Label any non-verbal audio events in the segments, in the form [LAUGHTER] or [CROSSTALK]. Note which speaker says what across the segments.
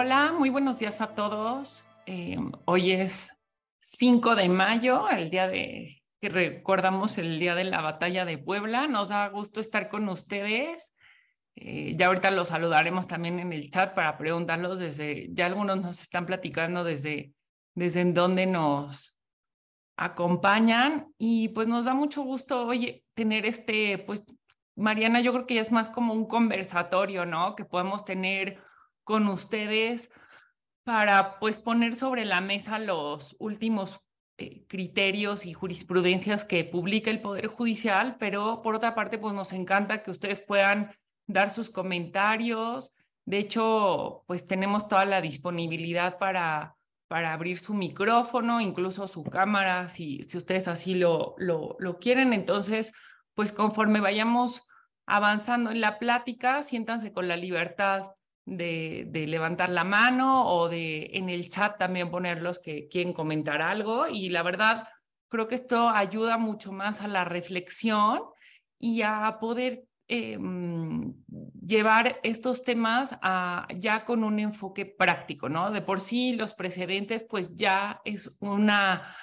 Speaker 1: Hola, muy buenos días a todos. Eh, hoy es 5 de mayo, el día de que recordamos el día de la batalla de Puebla. Nos da gusto estar con ustedes. Eh, ya ahorita los saludaremos también en el chat para preguntarlos desde, ya algunos nos están platicando desde, desde en dónde nos acompañan y pues nos da mucho gusto, oye, tener este, pues Mariana, yo creo que ya es más como un conversatorio, ¿no? Que podemos tener con ustedes para pues poner sobre la mesa los últimos eh, criterios y jurisprudencias que publica el Poder Judicial, pero por otra parte pues nos encanta que ustedes puedan dar sus comentarios. De hecho, pues tenemos toda la disponibilidad para, para abrir su micrófono, incluso su cámara, si, si ustedes así lo, lo, lo quieren. Entonces, pues conforme vayamos avanzando en la plática, siéntanse con la libertad de, levantar la mano o de en el chat también poner los que quieren comentar algo. Y la verdad, creo que esto ayuda mucho más a la reflexión y a poder em, llevar estos temas ya con un enfoque práctico, ¿no? De por sí los precedentes, pues ya es una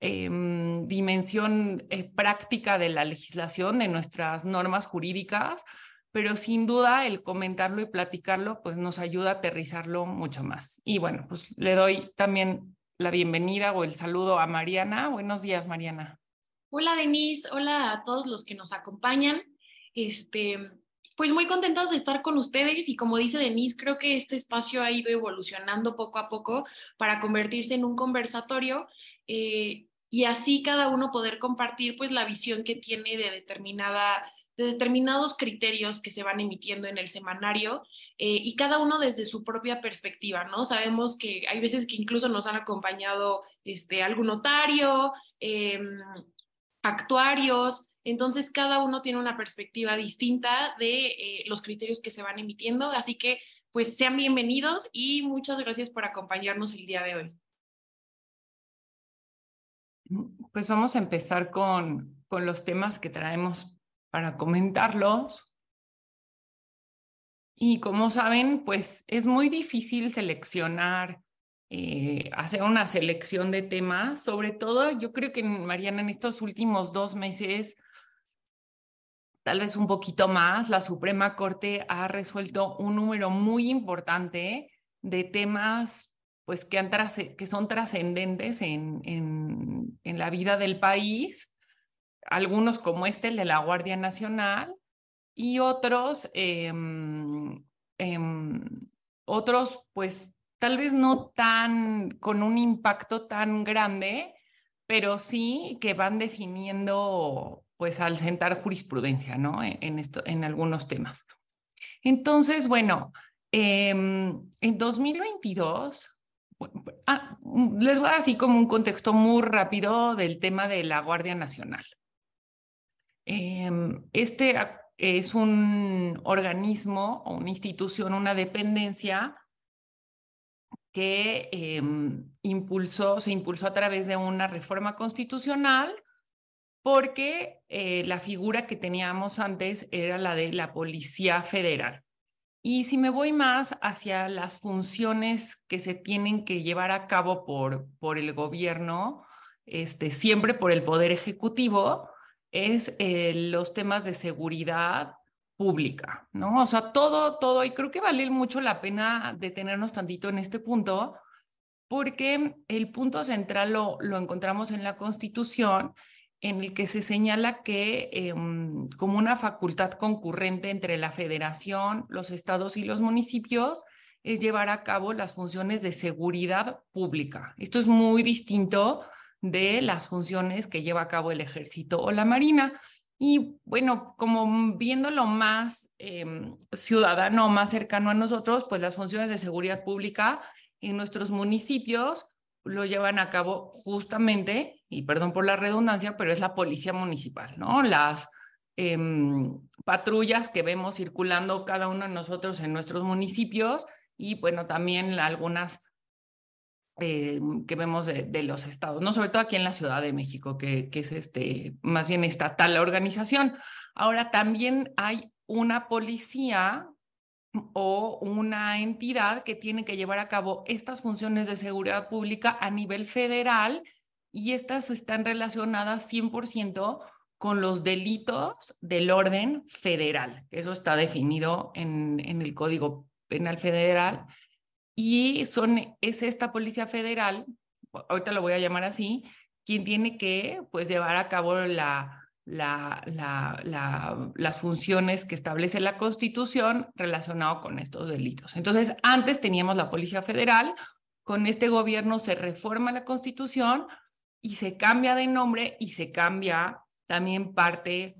Speaker 1: em, dimensión eh, práctica de la legislación, de nuestras normas jurídicas, pero sin duda el comentarlo y platicarlo pues nos ayuda a aterrizarlo mucho más. Y bueno, pues le doy también la bienvenida o el saludo a Mariana. Buenos días, Mariana.
Speaker 2: Hola, Denise. Hola a todos los que nos acompañan. Este, pues muy contentos de estar con ustedes y como dice Denise, creo que este espacio ha ido evolucionando poco a poco para convertirse en un conversatorio eh, y así cada uno poder compartir pues la visión que tiene de determinada de determinados criterios que se van emitiendo en el semanario eh, y cada uno desde su propia perspectiva, ¿no? Sabemos que hay veces que incluso nos han acompañado este, algún notario, em, actuarios, entonces cada uno tiene una perspectiva distinta de eh, los criterios que se van emitiendo, así que pues sean bienvenidos y muchas gracias por acompañarnos el día de hoy.
Speaker 1: Pues vamos a empezar con, con los temas que traemos para comentarlos. Y como saben, pues es muy difícil seleccionar, eh, hacer una selección de temas. Sobre todo, yo creo que, Mariana, en estos últimos dos meses, tal vez un poquito más, la Suprema Corte ha resuelto un número muy importante de temas pues que, han que son trascendentes en, en, en la vida del país algunos como este, el de la Guardia Nacional, y otros, em, em, otros pues tal vez no tan con un impacto tan grande, pero sí que van definiendo pues al sentar jurisprudencia, ¿no? E-, en, esto, en algunos temas. Entonces, bueno, em, en 2022, ah, les voy a dar así como un contexto muy rápido del tema de la Guardia Nacional. Em, este es un organismo una institución, una dependencia que em, impulsó, se impulsó a través de una reforma constitucional porque eh, la figura que teníamos antes era la de la Policía Federal. Y si me voy más hacia las funciones que se tienen que llevar a cabo por, por el gobierno, este, siempre por el Poder Ejecutivo, es eh, los temas de seguridad pública, ¿no? O sea, todo, todo, y creo que vale mucho la pena detenernos tantito en este punto, porque el punto central lo, lo encontramos en la Constitución, en el que se señala que em, como una facultad concurrente entre la federación, los estados y los municipios es llevar a cabo las funciones de seguridad pública. Esto es muy distinto de las funciones que lleva a cabo el ejército o la marina. Y bueno, como viéndolo más em, ciudadano, más cercano a nosotros, pues las funciones de seguridad pública en nuestros municipios lo llevan a cabo justamente, y perdón por la redundancia, pero es la policía municipal, ¿no? Las em, patrullas que vemos circulando cada uno de nosotros en nuestros municipios y bueno, también algunas eh, que vemos de, los estados, no sobre todo aquí en la Ciudad de México, que, es este, más bien estatal la organización. Ahora también hay una policía o una entidad que tiene que llevar a cabo estas funciones de seguridad pública a nivel federal y estas están relacionadas 100% con los delitos del orden federal. Eso está definido en el Código Penal Federal y son, es esta Policía Federal, ahorita lo voy a llamar así, quien tiene que pues, llevar a cabo la, la, la, las funciones que establece la Constitución relacionado con estos delitos. Entonces, antes teníamos la Policía Federal, con este gobierno se reforma la Constitución y se cambia de nombre y se cambia también parte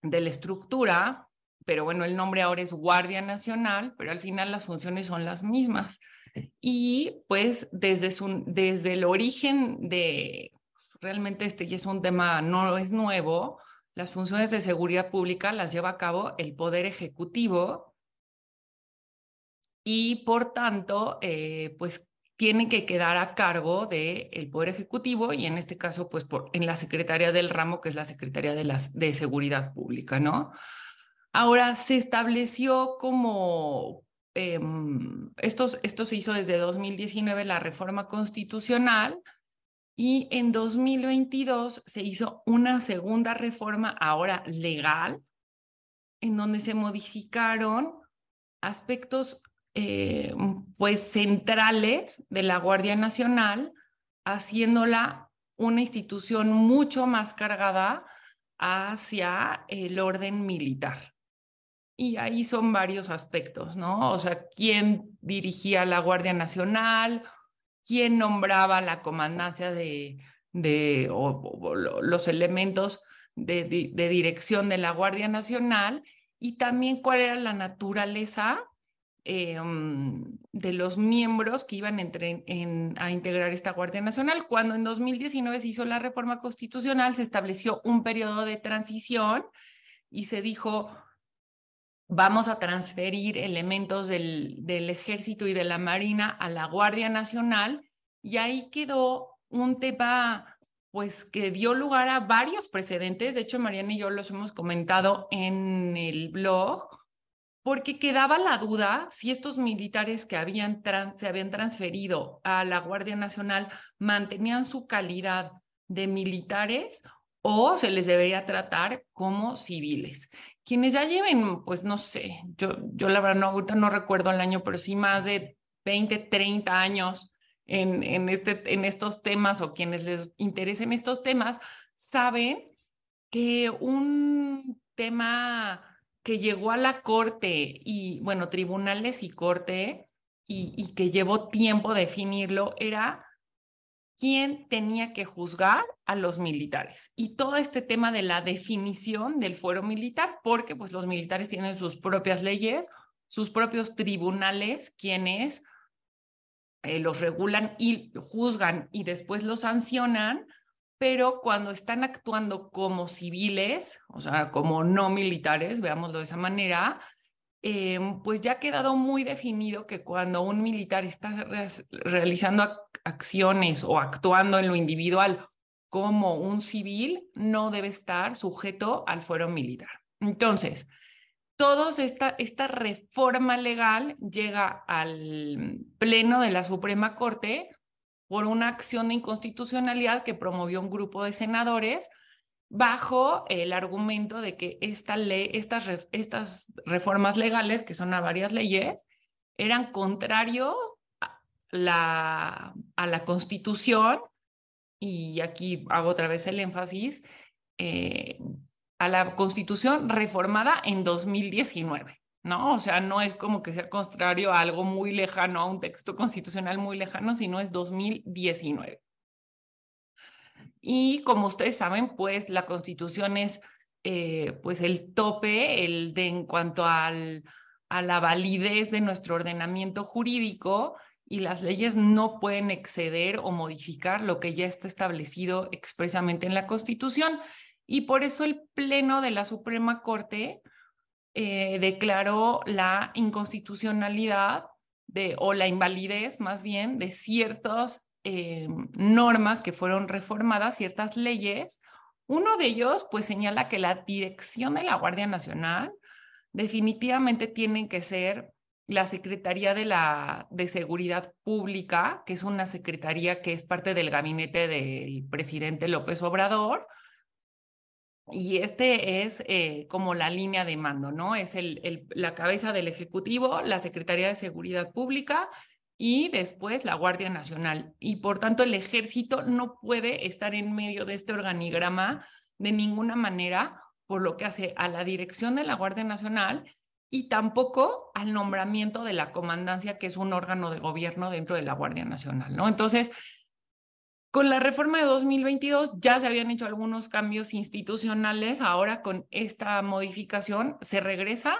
Speaker 1: de la estructura, pero bueno, el nombre ahora es Guardia Nacional, pero al final las funciones son las mismas. Y pues desde, desde el origen de, realmente este ya es un tema, no es nuevo, las funciones de seguridad pública las lleva a cabo el Poder Ejecutivo y por tanto, eh, pues tienen que quedar a cargo del el Poder Ejecutivo y en este caso, pues por, en la Secretaría del Ramo, que es la Secretaría de, las, de Seguridad Pública, ¿no? Ahora se estableció como, esto, esto se hizo desde 2019, la reforma constitucional, y en 2022 se hizo una segunda reforma, ahora legal, en donde se modificaron aspectos eh, pues centrales de la Guardia Nacional, haciéndola una institución mucho más cargada hacia el orden militar. Y ahí son varios aspectos, ¿no? O sea, quién dirigía la Guardia Nacional, quién nombraba la comandancia de, de o, los elementos de, de, dirección de la Guardia Nacional y también cuál era la naturaleza eh, de los miembros que iban a integrar esta Guardia Nacional. Cuando en 2019 se hizo la reforma constitucional, se estableció un periodo de transición y se dijo, vamos a transferir elementos del, ejército y de la marina a la Guardia Nacional y ahí quedó un tema pues que dio lugar a varios precedentes. De hecho, Mariana y yo los hemos comentado en el blog porque quedaba la duda si estos militares que se habían transferido a la Guardia Nacional mantenían su calidad de militares o se les debería tratar como civiles. Quienes ya lleven, pues no sé, yo, yo la verdad no, recuerdo el año, pero sí más de 20, 30 años en, en, este, en estos temas o quienes les interesen estos temas, saben que un tema que llegó a la corte y, bueno, tribunales y corte, y, y que llevó tiempo definirlo, era quién tenía que juzgar a los militares. Y todo este tema de la definición del fuero militar, porque pues los militares tienen sus propias leyes, sus propios tribunales, quienes eh, los regulan y juzgan y después los sancionan, pero cuando están actuando como civiles, o sea, como no militares, veámoslo de esa manera, em, pues ya ha quedado muy definido que cuando un militar está realizando acciones o actuando en lo individual como un civil, no debe estar sujeto al fuero militar. Entonces, esta, esta reforma legal llega al pleno de la Suprema Corte por una acción de inconstitucionalidad que promovió un grupo de senadores bajo el argumento de que esta ley, estas, estas reformas legales, que son a varias leyes, eran contrarios a la, a la Constitución, y aquí hago otra vez el énfasis, eh, a la Constitución reformada en 2019. ¿no? O sea, no es como que sea contrario a algo muy lejano, a un texto constitucional muy lejano, sino es 2019. Y como ustedes saben, pues la constitución es eh, pues el tope, el de en cuanto al, a la validez de nuestro ordenamiento jurídico y las leyes no pueden exceder o modificar lo que ya está establecido expresamente en la constitución. Y por eso el Pleno de la Suprema Corte eh, declaró la inconstitucionalidad de, o la invalidez más bien de ciertas eh, normas que fueron reformadas, ciertas leyes. Uno de ellos pues señala que la dirección de la Guardia Nacional definitivamente tienen que ser la Secretaría de, la, de Seguridad Pública, que es una secretaría que es parte del gabinete del presidente López Obrador. Y este es eh, como la línea de mando, ¿no? Es el, la cabeza del Ejecutivo, la Secretaría de Seguridad Pública y después la Guardia Nacional. Y por tanto el ejército no puede estar en medio de este organigrama de ninguna manera, por lo que hace a la dirección de la Guardia Nacional y tampoco al nombramiento de la comandancia, que es un órgano de gobierno dentro de la Guardia Nacional, ¿no? Entonces, con la reforma de 2022 ya se habían hecho algunos cambios institucionales, ahora con esta modificación se regresa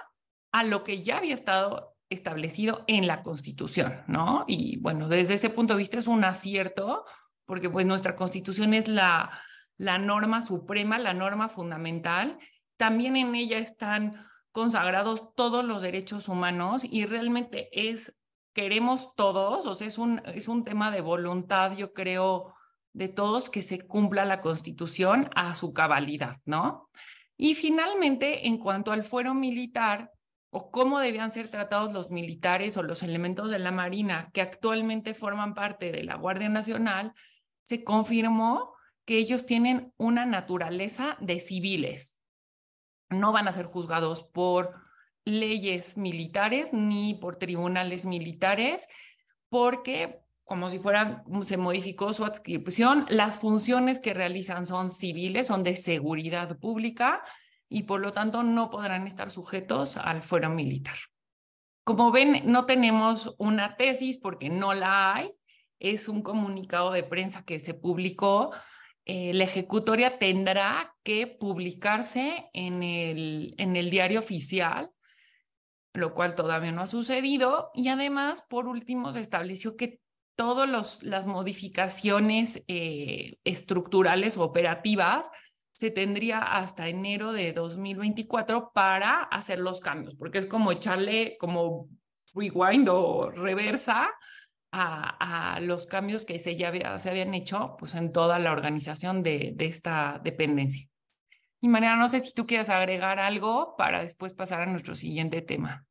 Speaker 1: a lo que ya había estado establecido en la Constitución, ¿no? Y bueno, desde ese punto de vista es un acierto, porque pues nuestra Constitución es la, la norma suprema, la norma fundamental. También en ella están consagrados todos los derechos humanos y realmente es, queremos todos, o sea, es un, es un tema de voluntad, yo creo, de todos que se cumpla la constitución a su cabalidad, ¿no? Y finalmente, en cuanto al fuero militar o cómo debían ser tratados los militares o los elementos de la Marina que actualmente forman parte de la Guardia Nacional, se confirmó que ellos tienen una naturaleza de civiles, no van a ser juzgados por leyes militares ni por tribunales militares, porque como si fueran, se modificó su adscripción, las funciones que realizan son civiles, son de seguridad pública y por lo tanto no podrán estar sujetos al fuero militar. Como ven, no tenemos una tesis porque no la hay, es un comunicado de prensa que se publicó eh, la ejecutoria tendrá que publicarse en el, en el diario oficial, lo cual todavía no ha sucedido. Y además, por último, se estableció que todas las modificaciones eh, estructurales o operativas se tendría hasta enero de 2024 para hacer los cambios, porque es como echarle como rewind o reversa a, los cambios que se, ya se habían hecho pues, en toda la organización de, de esta dependencia. Y Mariana, no sé si tú quieres agregar algo para después pasar a nuestro siguiente tema.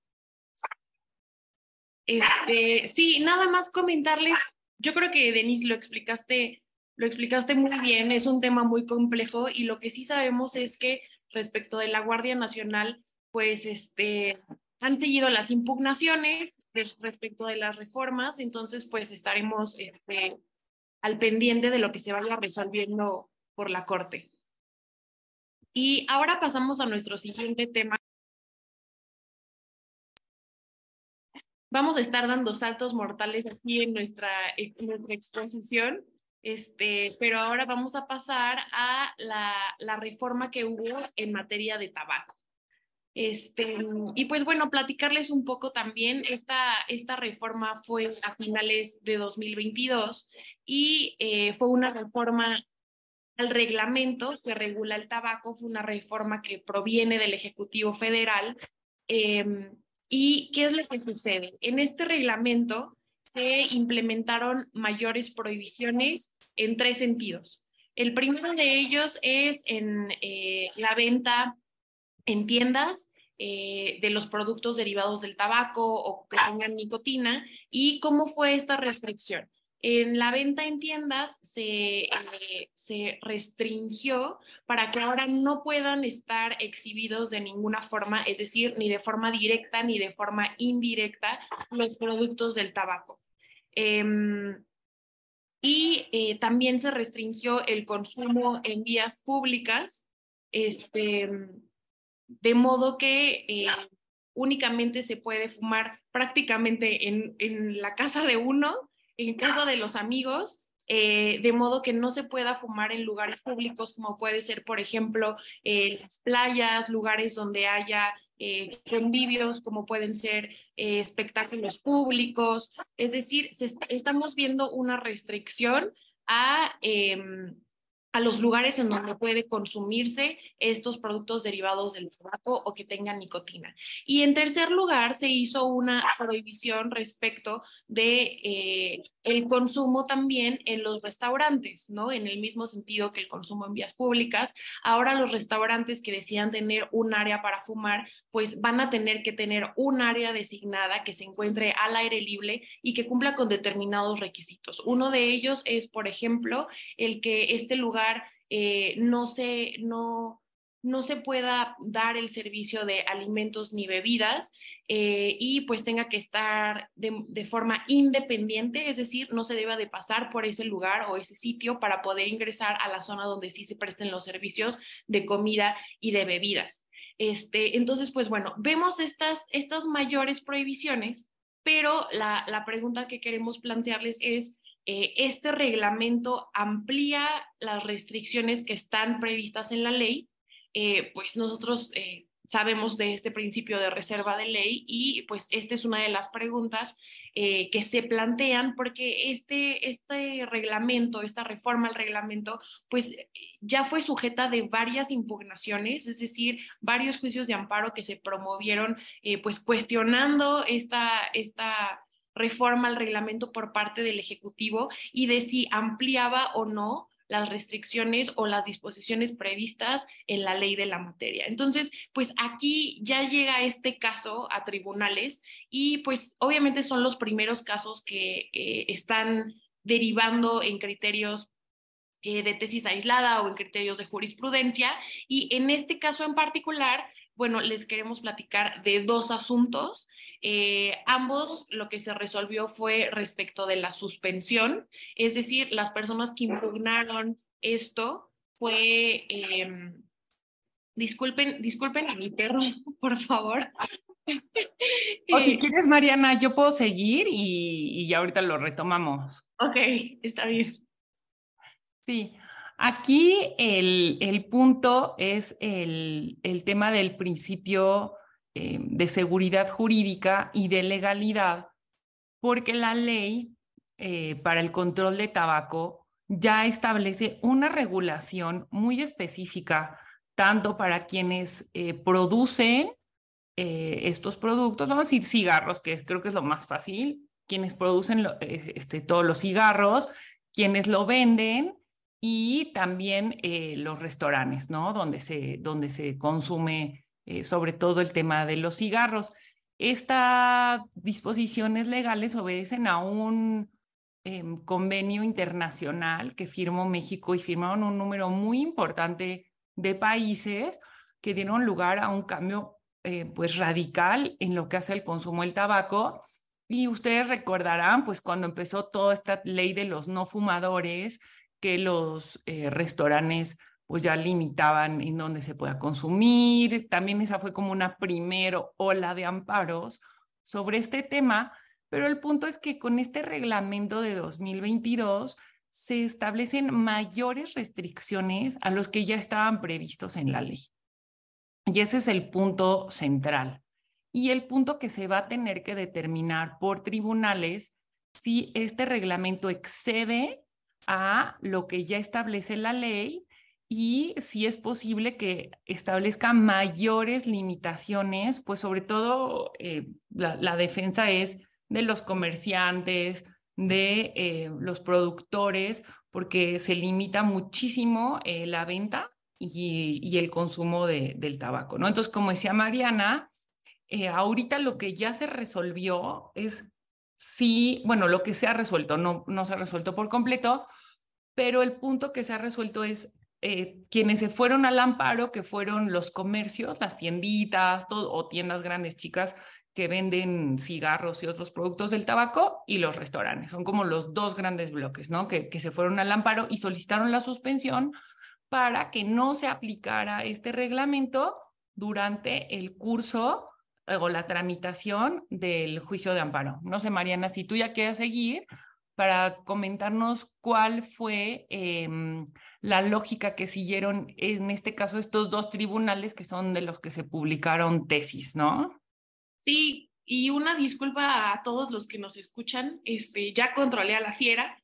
Speaker 2: Este, sí, nada más comentarles, yo creo que Denise lo explicaste, lo explicaste muy bien, es un tema muy complejo y lo que sí sabemos es que respecto de la Guardia Nacional, pues este, han seguido las impugnaciones, respecto de las reformas, entonces pues estaremos este, al pendiente de lo que se vaya resolviendo por la Corte. Y ahora pasamos a nuestro siguiente tema. Vamos a estar dando saltos mortales aquí en nuestra, en nuestra exposición, este, pero ahora vamos a pasar a la, la reforma que hubo en materia de tabaco. Este, y pues bueno, platicarles un poco también, esta, esta reforma fue a finales de 2022 y eh, fue una reforma al reglamento que regula el tabaco, fue una reforma que proviene del Ejecutivo Federal. Em, ¿Y qué es lo que sucede? En este reglamento se implementaron mayores prohibiciones en tres sentidos. El primero de ellos es en eh, la venta en tiendas eh, de los productos derivados del tabaco o que tengan nicotina y cómo fue esta restricción. En la venta en tiendas se, eh, se restringió para que ahora no puedan estar exhibidos de ninguna forma, es decir, ni de forma directa ni de forma indirecta los productos del tabaco. Em, y eh, también se restringió el consumo en vías públicas. Este, de modo que eh, únicamente se puede fumar prácticamente en, en, la casa de uno, en casa de los amigos, eh, de modo que no se pueda fumar en lugares públicos como puede ser, por ejemplo, las playas, lugares donde haya convivios, como pueden ser espectáculos públicos. Es decir, estamos viendo una restricción a em, a los lugares en donde puede consumirse estos productos derivados del tabaco o que tengan nicotina. Y en tercer lugar, se hizo una prohibición respecto de eh, el consumo también en los restaurantes, ¿no? En el mismo sentido que el consumo en vías públicas. Ahora los restaurantes que decían tener un área para fumar, pues van a tener que tener un área designada que se encuentre al aire libre y que cumpla con determinados requisitos. Uno de ellos es, por ejemplo, el que este lugar eh, no, se, no, no se pueda dar el servicio de alimentos ni bebidas eh, y pues tenga que estar de, de, forma independiente, es decir, no se deba de pasar por ese lugar o ese sitio para poder ingresar a la zona donde sí se presten los servicios de comida y de bebidas. Este, entonces, pues bueno, vemos estas, estas mayores prohibiciones, pero la, la pregunta que queremos plantearles es, eh, este reglamento amplía las restricciones que están previstas en la ley, eh, pues nosotros eh, sabemos de este principio de reserva de ley y pues esta es una de las preguntas que se plantean porque este, este reglamento, esta reforma al reglamento, pues ya fue sujeta de varias impugnaciones, es decir, varios juicios de amparo que se promovieron pues cuestionando esta, esta reforma al reglamento por parte del Ejecutivo y de si ampliaba o no las restricciones o las disposiciones previstas en la ley de la materia. Entonces, pues aquí ya llega este caso a tribunales y pues obviamente son los primeros casos que eh, están derivando en criterios eh, de tesis aislada o en criterios de jurisprudencia y en este caso en particular bueno, les queremos platicar de dos asuntos. Eh, ambos lo que se resolvió fue respecto de la suspensión, es decir, las personas que impugnaron esto fue... Em, disculpen, disculpen a mi perro, [LAUGHS] por favor. [LAUGHS]
Speaker 1: O si quieres, Mariana, yo puedo seguir y, y ya ahorita lo retomamos.
Speaker 2: Ok, está bien.
Speaker 1: Sí, Aquí el, punto es el, tema del principio eh, de seguridad jurídica y de legalidad, porque la ley eh, para el control de tabaco ya establece una regulación muy específica, tanto para quienes eh, producen estos productos, vamos a decir cigarros, que creo que es lo más fácil, quienes producen este, todos los cigarros, quienes lo venden y también eh, los restaurantes, ¿no? Donde se, donde se consume eh, sobre todo el tema de los cigarros. Estas disposiciones legales obedecen a un em, convenio internacional que firmó México y firmaron un número muy importante de países que dieron lugar a un cambio eh, pues radical en lo que hace el consumo del tabaco. Y ustedes recordarán, pues cuando empezó toda esta ley de los no fumadores, que los eh, restaurantes pues ya limitaban en dónde se pueda consumir. También esa fue como una primera ola de amparos sobre este tema, pero el punto es que con este reglamento de 2022 se establecen mayores restricciones a los que ya estaban previstos en la ley. Y ese es el punto central. Y el punto que se va a tener que determinar por tribunales si este reglamento excede a lo que ya establece la ley y si es posible que establezca mayores limitaciones, pues sobre todo eh, la, defensa es de los comerciantes, de eh, los productores, porque se limita muchísimo eh, la venta y, el consumo del tabaco, ¿no? Entonces, como decía Mariana, ahorita lo que ya se resolvió es sí, bueno, lo que se ha resuelto, no, no se ha resuelto por completo, pero el punto que se ha resuelto es eh, quienes se fueron al amparo, que fueron los comercios, las tienditas todo, o tiendas grandes, chicas, que venden cigarros y otros productos del tabaco, y los restaurantes. Son como los dos grandes bloques, ¿no? Que, que se fueron al amparo y solicitaron la suspensión para que no se aplicara este reglamento durante el curso o la tramitación del juicio de amparo. No sé, Mariana, si tú ya quieres seguir para comentarnos cuál fue em, la lógica que siguieron en este caso estos dos tribunales que son de los que se publicaron tesis, ¿no?
Speaker 2: Sí, y una disculpa a todos los que nos escuchan, este, ya controlé a la fiera,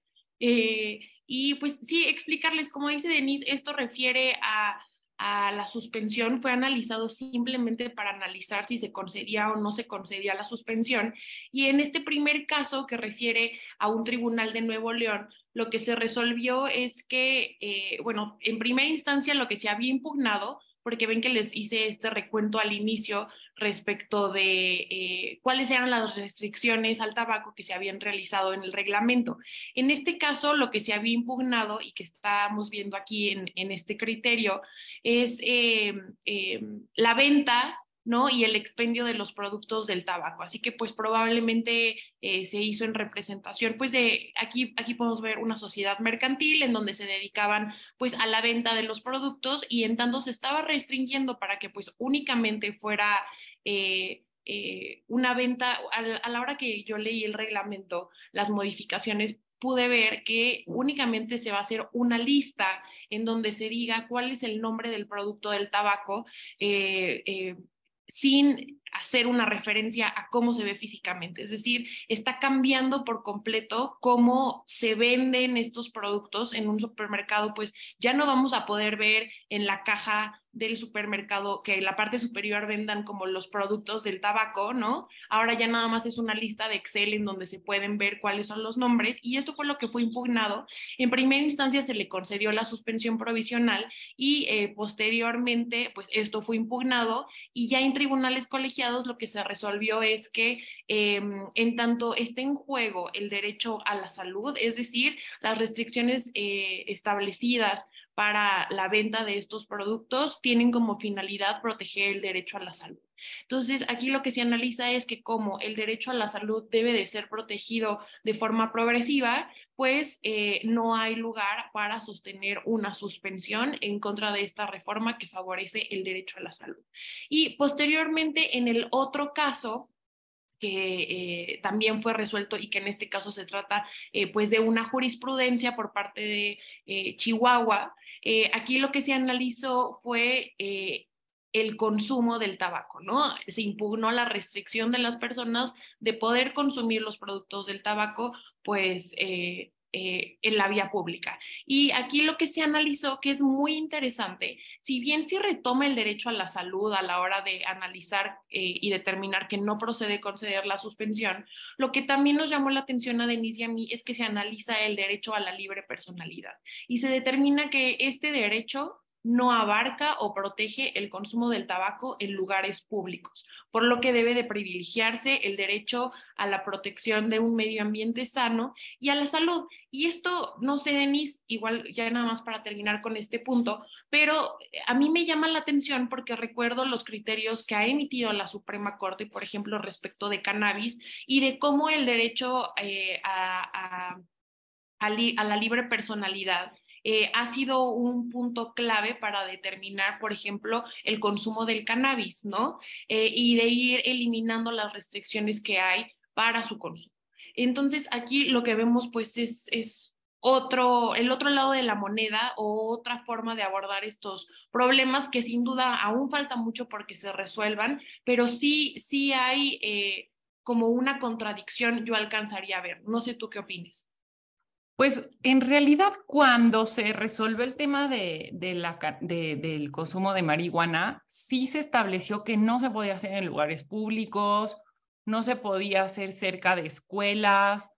Speaker 2: Eh, y pues sí, explicarles, como dice Denise, esto refiere a a la suspensión fue analizado simplemente para analizar si se concedía o no se concedía la suspensión. Y en este primer caso que refiere a un tribunal de Nuevo León, lo que se resolvió es que, eh, bueno, en primera instancia lo que se había impugnado porque ven que les hice este recuento al inicio respecto de eh, cuáles eran las restricciones al tabaco que se habían realizado en el reglamento. En este caso, lo que se había impugnado y que estamos viendo aquí en, este criterio es eh, eh, la venta ¿no? Y el expendio de los productos del tabaco. Así que pues probablemente eh, se hizo en representación, pues de aquí, aquí podemos ver una sociedad mercantil en donde se dedicaban pues a la venta de los productos y en tanto se estaba restringiendo para que pues únicamente fuera... Eh, eh, una venta, a la hora que yo leí el reglamento, las modificaciones pude ver que únicamente se va a hacer una lista en donde se diga cuál es el nombre del producto del tabaco, sin hacer una referencia a cómo se ve físicamente. Es decir, está cambiando por completo cómo se venden estos productos en un supermercado, pues ya no vamos a poder ver en la caja del supermercado que en la parte superior vendan como los productos del tabaco, ¿no? Ahora ya nada más es una lista de Excel en donde se pueden ver cuáles son los nombres y esto fue lo que fue impugnado. En primera instancia se le concedió la suspensión provisional y eh, posteriormente pues esto fue impugnado y ya en tribunales colegiados lo que se resolvió es que em, en tanto esté en juego el derecho a la salud, es decir, las restricciones eh, establecidas para la venta de estos productos tienen como finalidad proteger el derecho a la salud. Entonces, aquí lo que se analiza es que como el derecho a la salud debe de ser protegido de forma progresiva, pues eh, no hay lugar para sostener una suspensión en contra de esta reforma que favorece el derecho a la salud. Y posteriormente, en el otro caso, que eh, también fue resuelto y que en este caso se trata eh, pues de una jurisprudencia por parte de Chihuahua, eh, aquí lo que se analizó fue eh, el consumo del tabaco, ¿no? Se impugnó la restricción de las personas de poder consumir los productos del tabaco, pues eh, eh, en la vía pública. Y aquí lo que se analizó, que es muy interesante, si bien se retoma el derecho a la salud a la hora de analizar eh, y determinar que no procede conceder la suspensión, lo que también nos llamó la atención a Denise y a mí es que se analiza el derecho a la libre personalidad y se determina que este derecho no abarca o protege el consumo del tabaco en lugares públicos, por lo que debe de privilegiarse el derecho a la protección de un medio ambiente sano y a la salud. Y esto, no sé, Denise, igual ya nada más para terminar con este punto, pero a mí me llama la atención porque recuerdo los criterios que ha emitido la Suprema Corte, por ejemplo, respecto de cannabis y de cómo el derecho eh, a la libre personalidad eh, ha sido un punto clave para determinar, por ejemplo, el consumo del cannabis, ¿no? Eh, y de ir eliminando las restricciones que hay para su consumo. Entonces, aquí lo que vemos, pues, es, es otro, el otro lado de la moneda o otra forma de abordar estos problemas que sin duda aún falta mucho porque se resuelvan, pero sí, sí hay eh, como una contradicción, yo alcanzaría a ver. No sé tú qué opines.
Speaker 1: Pues en realidad cuando se resolvió el tema de, del consumo de marihuana, sí se estableció que no se podía hacer en lugares públicos, no se podía hacer cerca de escuelas,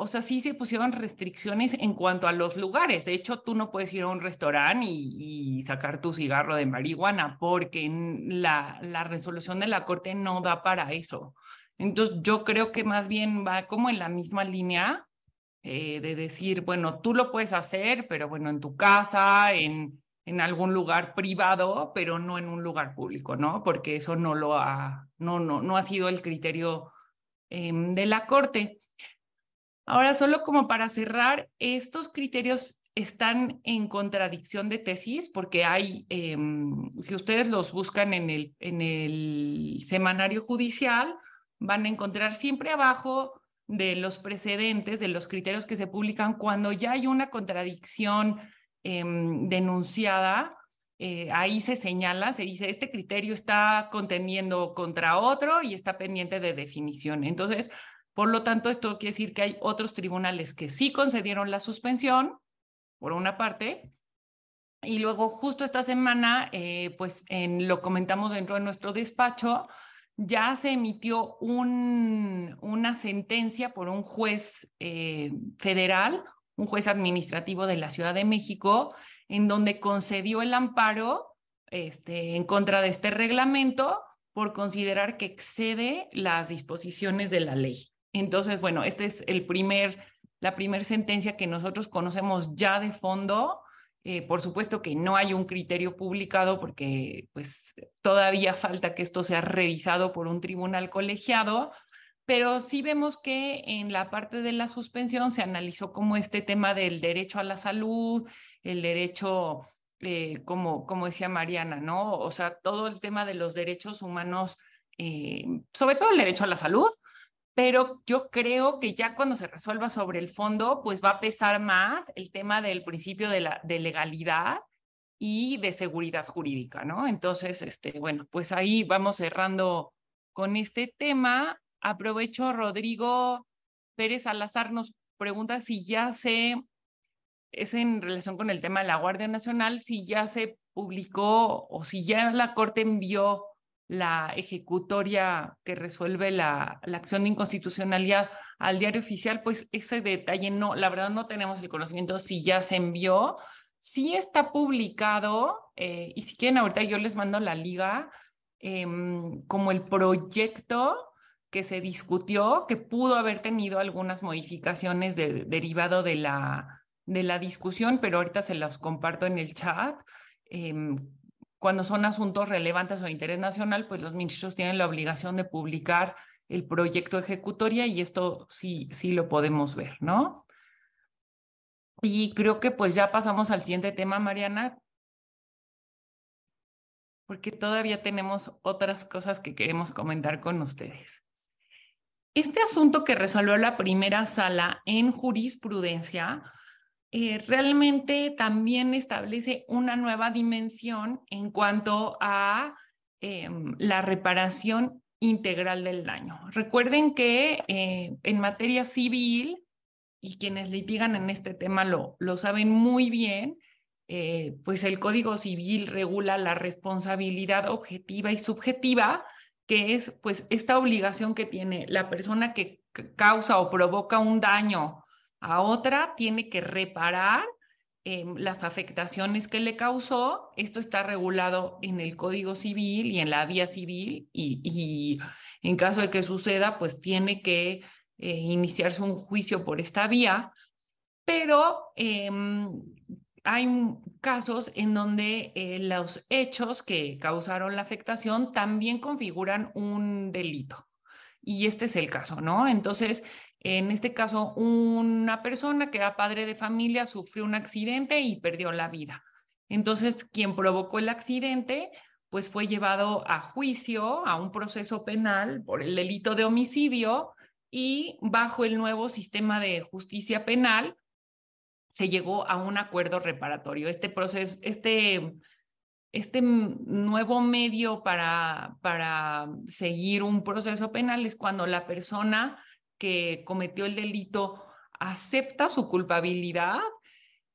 Speaker 1: o sea, sí se pusieron restricciones en cuanto a los lugares. De hecho, tú no puedes ir a un restaurante y, sacar tu cigarro de marihuana porque la, la resolución de la Corte no da para eso. Entonces, yo creo que más bien va como en la misma línea eh, de decir, bueno, tú lo puedes hacer, pero bueno, en tu casa, en, en algún lugar privado, pero no en un lugar público, ¿no? Porque eso no lo ha, no, no, no ha sido el criterio em, de la Corte. Ahora, solo como para cerrar, estos criterios están en contradicción de tesis porque hay, em, si ustedes los buscan en el, en el semanario judicial, van a encontrar siempre abajo de los precedentes, de los criterios que se publican cuando ya hay una contradicción em, denunciada. Eh, ahí se señala, se dice, este criterio está contendiendo contra otro y está pendiente de definición. Entonces, Por lo tanto, esto quiere decir que hay otros tribunales que sí concedieron la suspensión, por una parte, y luego justo esta semana, eh, pues en, lo comentamos dentro de nuestro despacho, ya se emitió un, una sentencia por un juez eh, federal, un juez administrativo de la Ciudad de México, en donde concedió el amparo este, en contra de este reglamento por considerar que excede las disposiciones de la ley. Entonces, bueno, esta es el primer, la primera sentencia que nosotros conocemos ya de fondo. Eh, por supuesto que no hay un criterio publicado porque pues todavía falta que esto sea revisado por un tribunal colegiado, pero sí vemos que en la parte de la suspensión se analizó como este tema del derecho a la salud, el derecho eh, como, como decía Mariana, ¿no? O sea, todo el tema de los derechos humanos, eh, sobre todo el derecho a la salud, pero yo creo que ya cuando se resuelva sobre el fondo, pues va a pesar más el tema del principio de, la, de legalidad y de seguridad jurídica, ¿no? Entonces, este, bueno, pues ahí vamos cerrando con este tema. Aprovecho, Rodrigo Pérez Salazar nos pregunta si ya se es en relación con el tema de la Guardia Nacional, si ya se publicó o si ya la Corte envió la ejecutoria que resuelve la, acción de inconstitucionalidad al diario oficial, pues ese detalle no, la verdad no tenemos el conocimiento si ya se envió. Sí está publicado, eh, y si quieren ahorita yo les mando la liga, em, como el proyecto que se discutió, que pudo haber tenido algunas modificaciones de, derivado de la, de la discusión, pero ahorita se las comparto en el chat. Em, cuando son asuntos relevantes o de interés nacional, pues los ministros tienen la obligación de publicar el proyecto ejecutoria y esto sí, sí lo podemos ver, ¿no? Y creo que pues ya pasamos al siguiente tema, Mariana, porque todavía tenemos otras cosas que queremos comentar con ustedes. Este asunto que resolvió la primera sala en jurisprudencia eh, realmente también establece una nueva dimensión en cuanto a em, la reparación integral del daño. Recuerden que eh, en materia civil, y quienes litigan en este tema lo, lo saben muy bien, eh, pues el Código Civil regula la responsabilidad objetiva y subjetiva, que es pues esta obligación que tiene la persona que causa o provoca un daño a otra tiene que reparar em, las afectaciones que le causó. Esto está regulado en el Código Civil y en la vía civil y, en caso de que suceda, pues tiene que eh, iniciarse un juicio por esta vía. Pero em, hay casos en donde eh, los hechos que causaron la afectación también configuran un delito. Y este es el caso, ¿no? Entonces, en este caso, una persona que era padre de familia sufrió un accidente y perdió la vida. Entonces, quien provocó el accidente, pues fue llevado a juicio, a un proceso penal por el delito de homicidio y bajo el nuevo sistema de justicia penal se llegó a un acuerdo reparatorio. Este proceso, este, este nuevo medio para, para seguir un proceso penal es cuando la persona que cometió el delito acepta su culpabilidad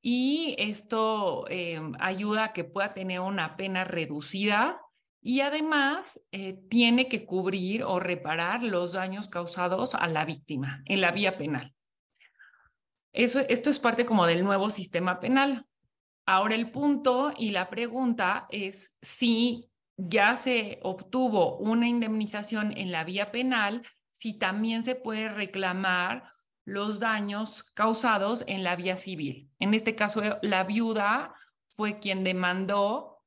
Speaker 1: y esto eh, ayuda a que pueda tener una pena reducida y además eh, tiene que cubrir o reparar los daños causados a la víctima en la vía penal. Eso, esto es parte como del nuevo sistema penal. Ahora el punto y la pregunta es si ya se obtuvo una indemnización en la vía penal, si también se puede reclamar los daños causados en la vía civil. En este caso, la viuda fue quien demandó,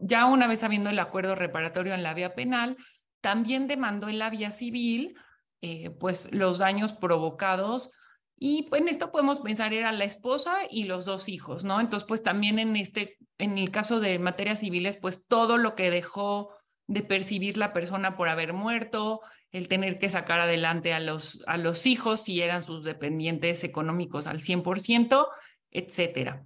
Speaker 1: ya una vez habiendo el acuerdo reparatorio en la vía penal, también demandó en la vía civil, eh, pues los daños provocados. Y pues, en esto podemos pensar era la esposa y los dos hijos, ¿no? Entonces, pues también en este, en el caso de materias civiles, pues todo lo que dejó de percibir la persona por haber muerto, el tener que sacar adelante a los, a los hijos si eran sus dependientes económicos al 100%, etcétera.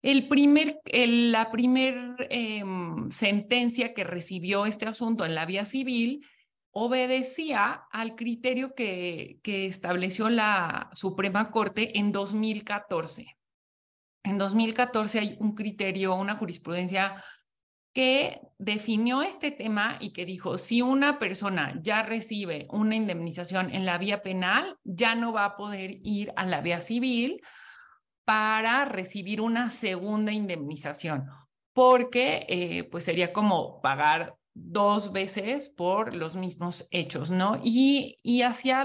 Speaker 1: El primer, la primera em, sentencia que recibió este asunto en la vía civil obedecía al criterio que, que estableció la Suprema Corte en 2014. En 2014 hay un criterio, una jurisprudencia que definió este tema y que dijo, si una persona ya recibe una indemnización en la vía penal, ya no va a poder ir a la vía civil para recibir una segunda indemnización, porque eh, pues sería como pagar dos veces por los mismos hechos, ¿no? Y, y hacía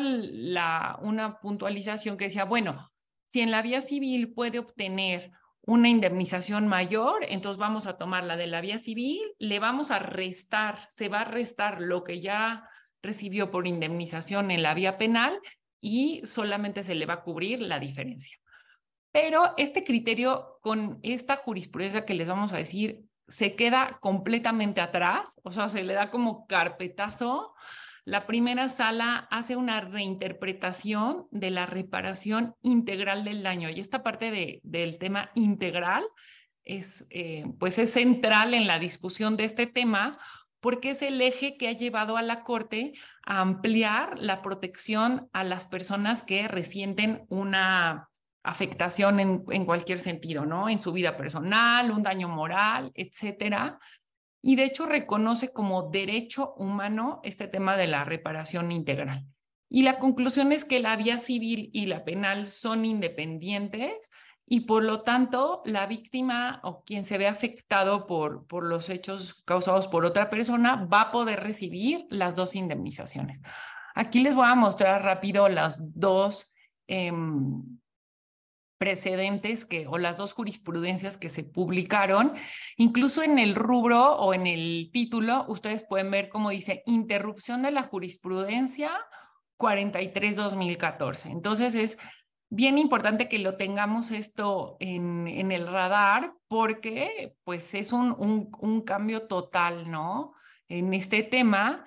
Speaker 1: una puntualización que decía, bueno, si en la vía civil puede obtener una indemnización mayor, entonces vamos a tomar la de la vía civil, le vamos a restar, se va a restar lo que ya recibió por indemnización en la vía penal y solamente se le va a cubrir la diferencia. Pero este criterio con esta jurisprudencia que les vamos a decir se queda completamente atrás, o sea, se le da como carpetazo la primera sala hace una reinterpretación de la reparación integral del daño y esta parte de, del tema integral es, eh, pues es central en la discusión de este tema porque es el eje que ha llevado a la Corte a ampliar la protección a las personas que resienten una afectación en, en, cualquier sentido, ¿no? En su vida personal, un daño moral, etcétera y de hecho reconoce como derecho humano este tema de la reparación integral. Y la conclusión es que la vía civil y la penal son independientes y por lo tanto la víctima o quien se ve afectado por, por los hechos causados por otra persona va a poder recibir las dos indemnizaciones. Aquí les voy a mostrar rápido las dos eh, precedentes que, o las dos jurisprudencias que se publicaron, incluso en el rubro o en el título, ustedes pueden ver cómo dice interrupción de la jurisprudencia 43-2014. Entonces es bien importante que lo tengamos esto en, en el radar porque pues es un, un, un cambio total, ¿no? En este tema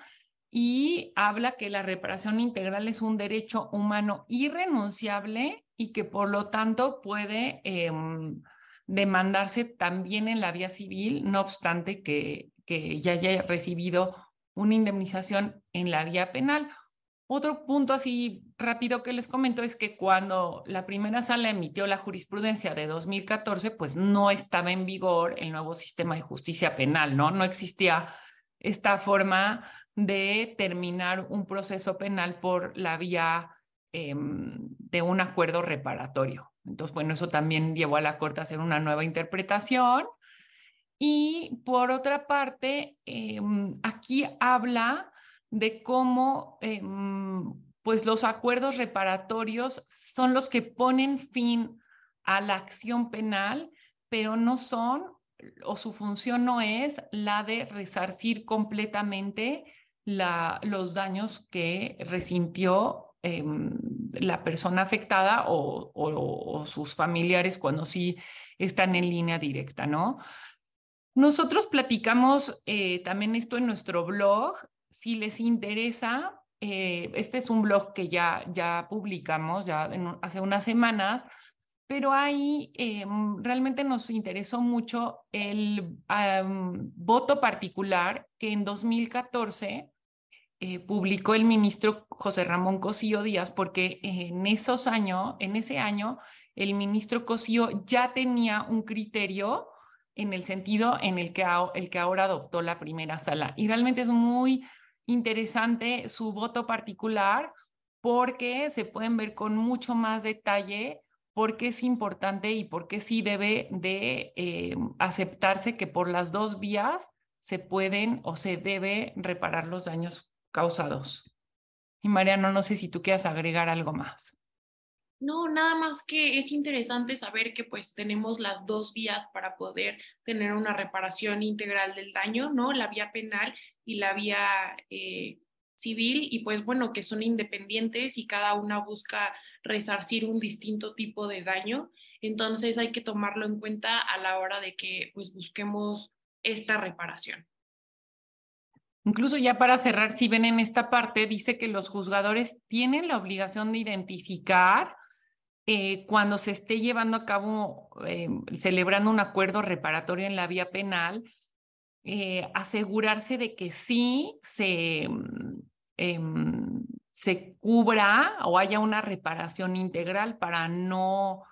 Speaker 1: y habla que la reparación integral es un derecho humano irrenunciable y que por lo tanto puede em, demandarse también en la vía civil, no obstante que, que ya haya recibido una indemnización en la vía penal. Otro punto así rápido que les comento es que cuando la primera sala emitió la jurisprudencia de 2014, pues no estaba en vigor el nuevo sistema de justicia penal, ¿no? No existía esta forma de terminar un proceso penal por la vía Em, de un acuerdo reparatorio. Entonces, bueno, eso también llevó a la Corte a hacer una nueva interpretación. Y por otra parte, em, aquí habla de cómo em, pues los acuerdos reparatorios son los que ponen fin a la acción penal, pero no son o su función no es la de resarcir completamente los daños que resintió Em, la persona afectada o, sus familiares cuando sí están en línea directa, ¿no? Nosotros platicamos eh, también esto en nuestro blog. Si les interesa, eh, este es un blog que ya, ya publicamos ya hace unas semanas, pero ahí em, realmente nos interesó mucho el voto particular que en 2014 eh, publicó el ministro José Ramón Cosío Díaz, porque en esos años, en ese año, el ministro Cosío ya tenía un criterio en el sentido en el que, el que ahora adoptó la primera sala. Y realmente es muy interesante su voto particular porque se pueden ver con mucho más detalle por qué es importante y por qué sí debe de eh, aceptarse que por las dos vías se pueden o se debe reparar los daños causados. Y Mariano, no sé si tú quieras agregar algo más.
Speaker 2: No, nada más que es interesante saber que pues tenemos las dos vías para poder tener una reparación integral del daño, ¿no? La vía penal y la vía eh, civil y pues bueno, que son independientes y cada una busca resarcir un distinto tipo de daño. Entonces hay que tomarlo en cuenta a la hora de que pues busquemos esta reparación.
Speaker 1: Incluso ya para cerrar, si ven en esta parte, dice que los juzgadores tienen la obligación de identificar eh, cuando se esté llevando a cabo, eh, celebrando un acuerdo reparatorio en la vía penal, eh, asegurarse de que sí se, em, se cubra o haya una reparación integral para no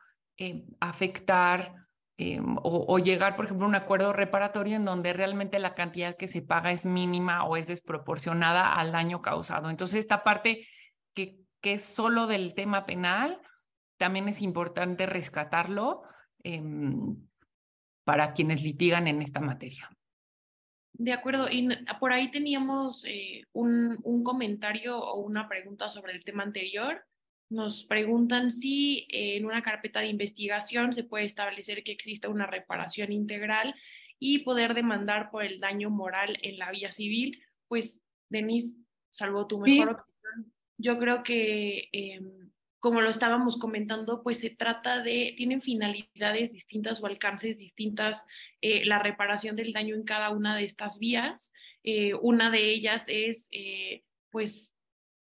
Speaker 1: afectar em, o, llegar, por ejemplo, a un acuerdo reparatorio en donde realmente la cantidad que se paga es mínima o es desproporcionada al daño causado. Entonces, esta parte que, que es solo del tema penal, también es importante rescatarlo em, para quienes litigan en esta materia.
Speaker 2: De acuerdo, y por ahí teníamos eh, un, un, comentario o una pregunta sobre el tema anterior. Nos preguntan si en una carpeta de investigación se puede establecer que exista una reparación integral y poder demandar por el daño moral en la vía civil. Pues, Denise, salvo tu mejor opción, yo creo que em, como lo estábamos comentando, pues se trata de, tienen finalidades distintas o alcances distintas eh, la reparación del daño en cada una de estas vías. Eh, una de ellas es, eh, pues,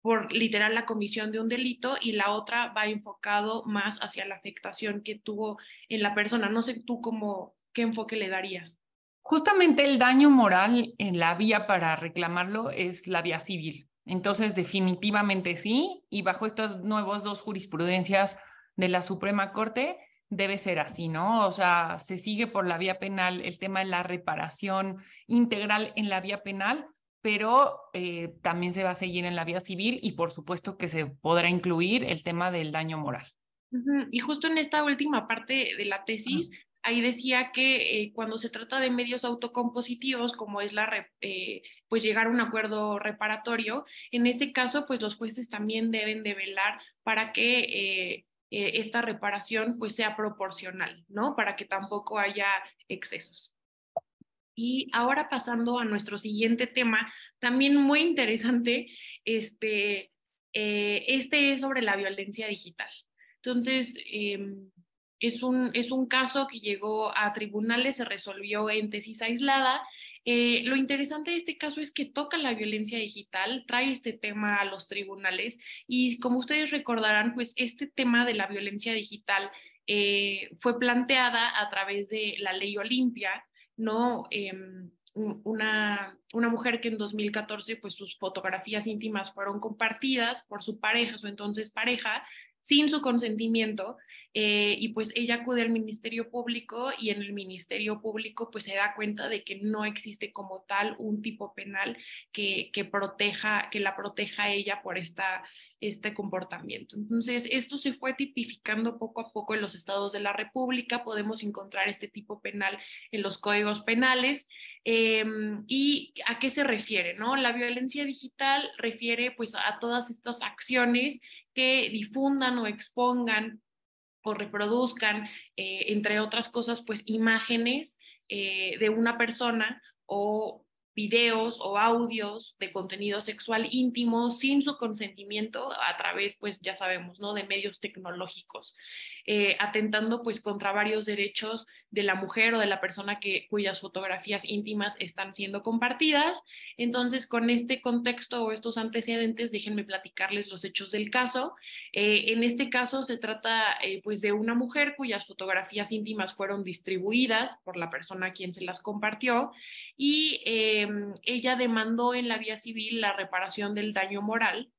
Speaker 2: por literal la comisión de un delito y la otra va enfocado más hacia la afectación que tuvo en la persona. No sé tú cómo, qué enfoque le darías.
Speaker 1: Justamente el daño moral en la vía para reclamarlo es la vía civil. Entonces, definitivamente sí, y bajo estas nuevas dos jurisprudencias de la Suprema Corte, debe ser así, ¿no? O sea, se sigue por la vía penal el tema de la reparación integral en la vía penal, pero eh, también se va a seguir en la vía civil y por supuesto que se podrá incluir el tema del daño moral.
Speaker 2: Y justo en esta última parte de la tesis, ahí decía que eh, cuando se trata de medios autocompositivos, como es la, eh, pues llegar a un acuerdo reparatorio, en ese caso, pues los jueces también deben de velar para que esta reparación pues sea proporcional, ¿no? Para que tampoco haya excesos. Y ahora pasando a nuestro siguiente tema, también muy interesante, este, este es sobre la violencia digital. Entonces, em, es un, es un caso que llegó a tribunales, se resolvió en tesis aislada. Eh, lo interesante de este caso es que toca la violencia digital, trae este tema a los tribunales y como ustedes recordarán, pues este tema de la violencia digital eh, fue planteada a través de la ley Olimpia, ¿no? Em, una, una mujer que en 2014 pues sus fotografías íntimas fueron compartidas por su pareja, su entonces pareja, sin su consentimiento eh, y pues ella acude al Ministerio Público y en el Ministerio Público pues se da cuenta de que no existe como tal un tipo penal que, que proteja, que la proteja a ella por esta, este comportamiento. Entonces, esto se fue tipificando poco a poco en los estados de la República, podemos encontrar este tipo penal en los códigos penales. Em, ¿Y a qué se refiere? No? La violencia digital refiere pues a todas estas acciones que difundan o expongan o reproduzcan, eh, entre otras cosas, pues imágenes eh, de una persona o videos o audios de contenido sexual íntimo sin su consentimiento a través, pues ya sabemos, ¿no? De medios tecnológicos, eh, atentando pues contra varios derechos de la mujer o de la persona que, cuyas fotografías íntimas están siendo compartidas. Entonces, con este contexto o estos antecedentes, déjenme platicarles los hechos del caso. Eh, en este caso se trata eh, pues de una mujer cuyas fotografías íntimas fueron distribuidas por la persona a quien se las compartió y em, ella demandó en la vía civil la reparación del daño moral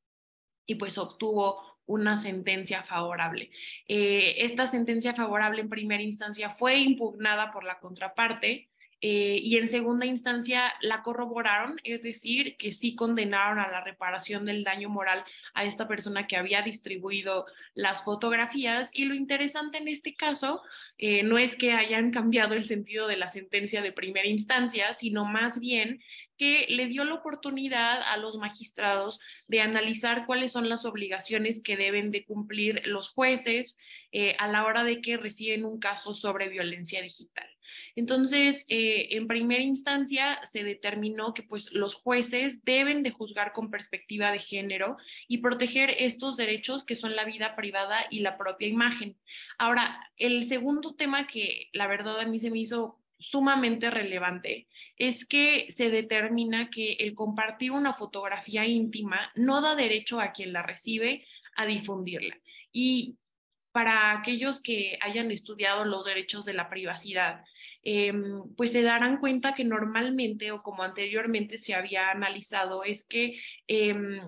Speaker 2: y pues obtuvo una sentencia favorable. Eh, esta sentencia favorable en primera instancia fue impugnada por la contraparte eh, y en segunda instancia la corroboraron, es decir, que sí condenaron a la reparación del daño moral a esta persona que había distribuido las fotografías. Y lo interesante en este caso eh, no es que hayan cambiado el sentido de la sentencia de primera instancia, sino más bien que le dio la oportunidad a los magistrados de analizar cuáles son las obligaciones que deben de cumplir los jueces eh, a la hora de que reciben un caso sobre violencia digital. Entonces, eh, en primera instancia se determinó que pues los jueces deben de juzgar con perspectiva de género y proteger estos derechos que son la vida privada y la propia imagen. Ahora, el segundo tema que la verdad a mí se me hizo sumamente relevante es que se determina que el compartir una fotografía íntima no da derecho a quien la recibe a difundirla. Y para aquellos que hayan estudiado los derechos de la privacidad, em, pues se darán cuenta que normalmente o como anteriormente se había analizado es que em,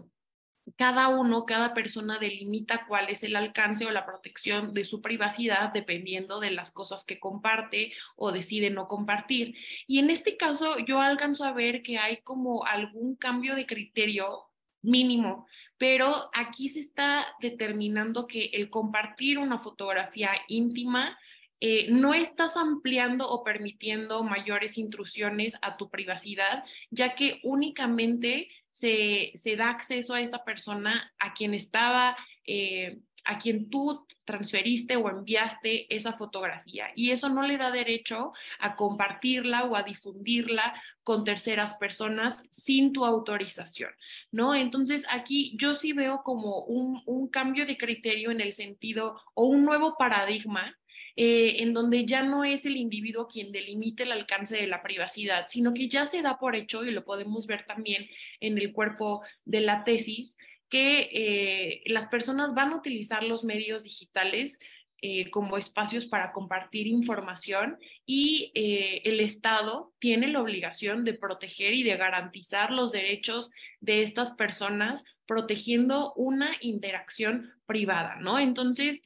Speaker 2: cada uno, cada persona delimita cuál es el alcance o la protección de su privacidad dependiendo de las cosas que comparte o decide no compartir. Y en este caso yo alcanzo a ver que hay como algún cambio de criterio mínimo, pero aquí se está determinando que el compartir una fotografía íntima eh, no estás ampliando o permitiendo mayores intrusiones a tu privacidad, ya que únicamente se, se da acceso a esa persona a quien estaba, eh, a quien tú transferiste o enviaste esa fotografía. Y eso no le da derecho a compartirla o a difundirla con terceras personas sin tu autorización, ¿no? Entonces aquí yo sí veo como un, un cambio de criterio en el sentido o un nuevo paradigma eh, en donde ya no es el individuo quien delimite el alcance de la privacidad, sino que ya se da por hecho, y lo podemos ver también en el cuerpo de la tesis, que eh, las personas van a utilizar los medios digitales eh, como espacios para compartir información y el Estado tiene la obligación de proteger y de garantizar los derechos de estas personas protegiendo una interacción privada, ¿no? Entonces,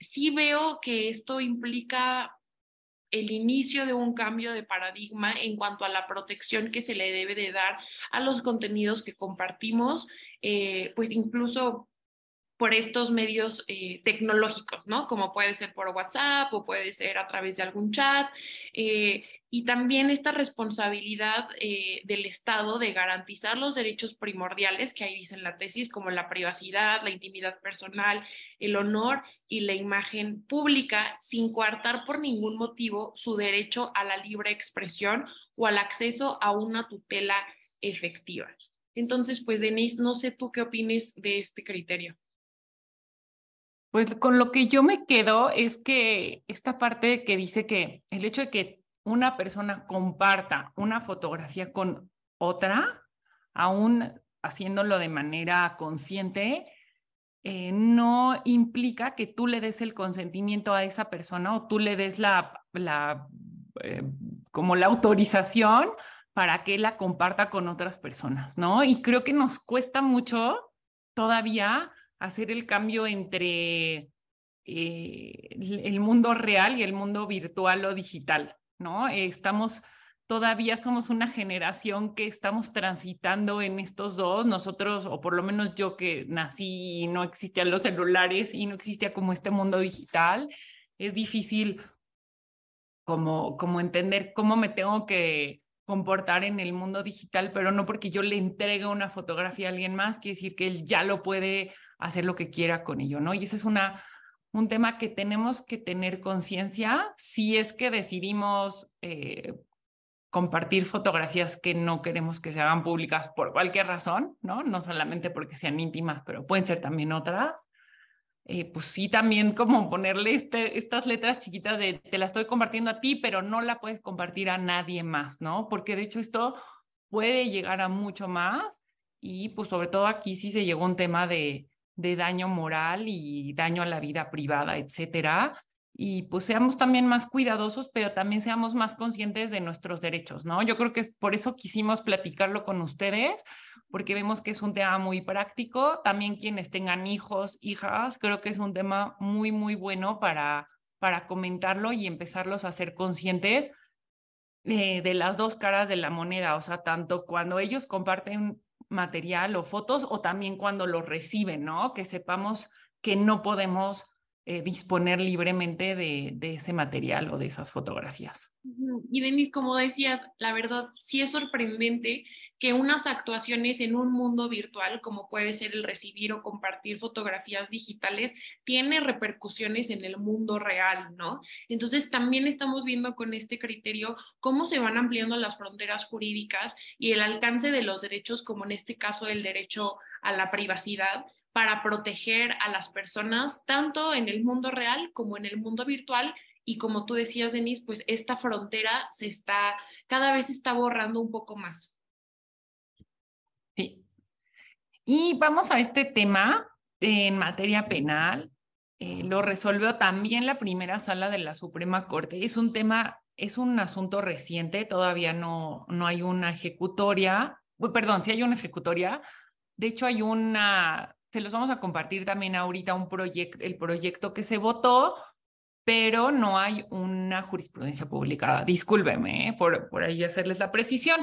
Speaker 2: sí, veo que esto implica el inicio de un cambio de paradigma en cuanto a la protección que se le debe de dar a los contenidos que compartimos, eh, pues incluso por estos medios eh, tecnológicos, ¿no? Como puede ser por WhatsApp o puede ser a través de algún chat. Eh, y también esta responsabilidad eh, del Estado de garantizar los derechos primordiales que ahí dice en la tesis, como la privacidad, la intimidad personal, el honor y la imagen pública, sin coartar por ningún motivo su derecho a la libre expresión o al acceso a una tutela efectiva. Entonces, pues, Denise, no sé tú qué opines de este criterio.
Speaker 1: Pues con lo que yo me quedo es que esta parte que dice que el hecho de que una persona comparta una fotografía con otra, aún haciéndolo de manera consciente, eh, no implica que tú le des el consentimiento a esa persona o tú le des la, eh, como la autorización para que la comparta con otras personas, ¿no? Y creo que nos cuesta mucho todavía hacer el cambio entre eh, el mundo real y el mundo virtual o digital, ¿no? Estamos, todavía somos una generación que estamos transitando en estos dos, nosotros, o por lo menos yo que nací y no existían los celulares y no existía como este mundo digital, es difícil como, como entender cómo me tengo que comportar en el mundo digital, pero no porque yo le entregue una fotografía a alguien más, quiere decir que él ya lo puede hacer lo que quiera con ello, ¿no? Y ese es una, un tema que tenemos que tener conciencia si es que decidimos eh, compartir fotografías que no queremos que se hagan públicas por cualquier razón, ¿no? No solamente porque sean íntimas, pero pueden ser también otras. Eh, pues sí, también como ponerle este, estas letras chiquitas de te la estoy compartiendo a ti, pero no la puedes compartir a nadie más, ¿no? Porque de hecho esto puede llegar a mucho más y pues sobre todo aquí sí se llegó un tema de, de daño moral y daño a la vida privada, etcétera. Y pues seamos también más cuidadosos, pero también seamos más conscientes de nuestros derechos, ¿no? Yo creo que es por eso quisimos platicarlo con ustedes, porque vemos que es un tema muy práctico. También quienes tengan hijos, hijas, creo que es un tema muy, muy bueno para, para comentarlo y empezarlos a ser conscientes eh, de las dos caras de la moneda, o sea, tanto cuando ellos comparten material o fotos o también cuando lo reciben, ¿no? Que sepamos que no podemos eh, disponer libremente de, de, ese material o de esas fotografías.
Speaker 2: Y Denis, como decías, la verdad sí es sorprendente que unas actuaciones en un mundo virtual, como puede ser el recibir o compartir fotografías digitales, tiene repercusiones en el mundo real, ¿no? Entonces, también estamos viendo con este criterio cómo se van ampliando las fronteras jurídicas y el alcance de los derechos, como en este caso el derecho a la privacidad, para proteger a las personas tanto en el mundo real como en el mundo virtual y como tú decías, Denise, pues esta frontera se está, cada vez está borrando un poco más.
Speaker 1: Sí. Y vamos a este tema en materia penal. eh, lo resolvió también la primera sala de la Suprema Corte. Es un tema, es un asunto reciente, todavía no, no hay una ejecutoria, perdón, sí hay una ejecutoria. De hecho, hay una, se los vamos a compartir también ahorita un el proyecto que se votó, pero no hay una jurisprudencia publicada. Discúlpeme ¿eh? por, por ahí hacerles la precisión.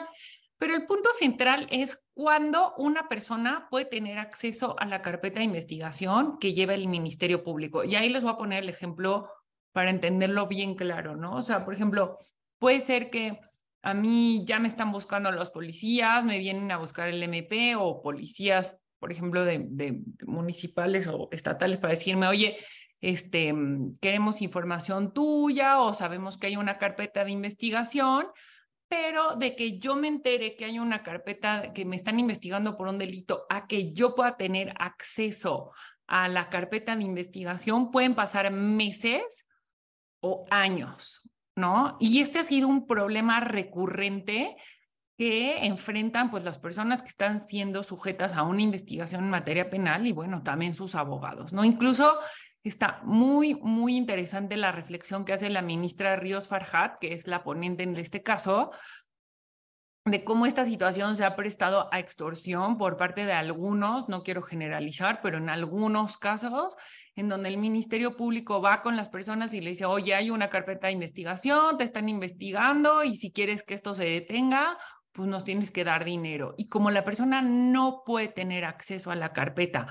Speaker 1: Pero el punto central es cuándo una persona puede tener acceso a la carpeta de investigación que lleva el Ministerio Público. Y ahí les voy a poner el ejemplo para entenderlo bien claro, ¿no? O sea, por ejemplo, puede ser que a mí ya me están buscando los policías, me vienen a buscar el MP o policías, por ejemplo, de, municipales o estatales para decirme, oye, este, queremos información tuya o sabemos que hay una carpeta de investigación, pero de que yo me entere que hay una carpeta que me están investigando por un delito, a que yo pueda tener acceso a la carpeta de investigación, pueden pasar meses o años, ¿no? Y este ha sido un problema recurrente que enfrentan pues las personas que están siendo sujetas a una investigación en materia penal y bueno, también sus abogados, ¿no? Incluso Está muy, muy interesante la reflexión que hace la ministra Ríos Farhat, que es la ponente en este caso, de cómo esta situación se ha prestado a extorsión por parte de algunos, no quiero generalizar, pero en algunos casos, en donde el Ministerio Público va con las personas y le dice, oye, hay una carpeta de investigación, te están investigando y si quieres que esto se detenga, pues nos tienes que dar dinero. Y como la persona no puede tener acceso a la carpeta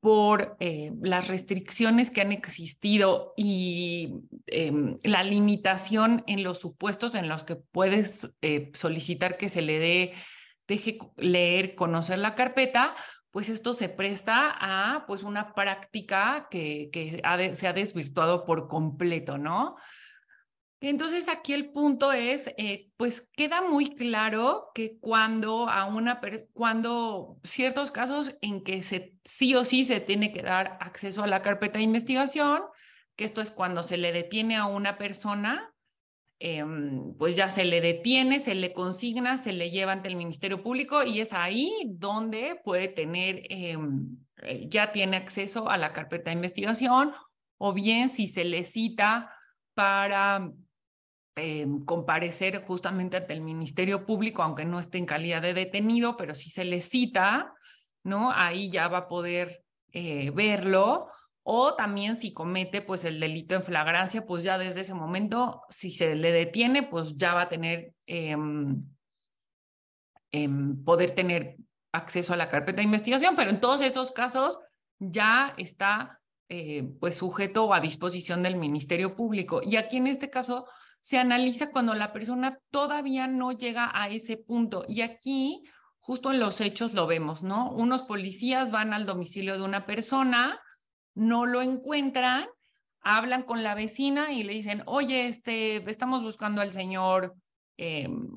Speaker 1: por eh, las restricciones que han existido y em, la limitación en los supuestos en los que puedes eh, solicitar que se le dé, deje leer, conocer la carpeta, pues esto se presta a pues una práctica que, que se ha desvirtuado por completo, ¿no? Entonces aquí el punto es, eh, pues queda muy claro que cuando a una, cuando ciertos casos en que se, sí o sí se tiene que dar acceso a la carpeta de investigación, que esto es cuando se le detiene a una persona, em, pues ya se le detiene, se le consigna, se le lleva ante el Ministerio Público y es ahí donde puede tener, em, eh, ya tiene acceso a la carpeta de investigación o bien si se le cita para eh, comparecer justamente ante el Ministerio Público, aunque no esté en calidad de detenido, pero si se le cita, ¿no? Ahí ya va a poder eh, verlo. O también si comete pues el delito en flagrancia, pues ya desde ese momento, si se le detiene, pues ya va a tener, em, em, poder tener acceso a la carpeta de investigación, pero en todos esos casos ya está eh, pues sujeto a disposición del Ministerio Público. Y aquí en este caso se analiza cuando la persona todavía no llega a ese punto. Y aquí, justo en los hechos lo vemos, ¿no? Unos policías van al domicilio de una persona, no lo encuentran, hablan con la vecina y le dicen, oye, este, estamos buscando al señor em,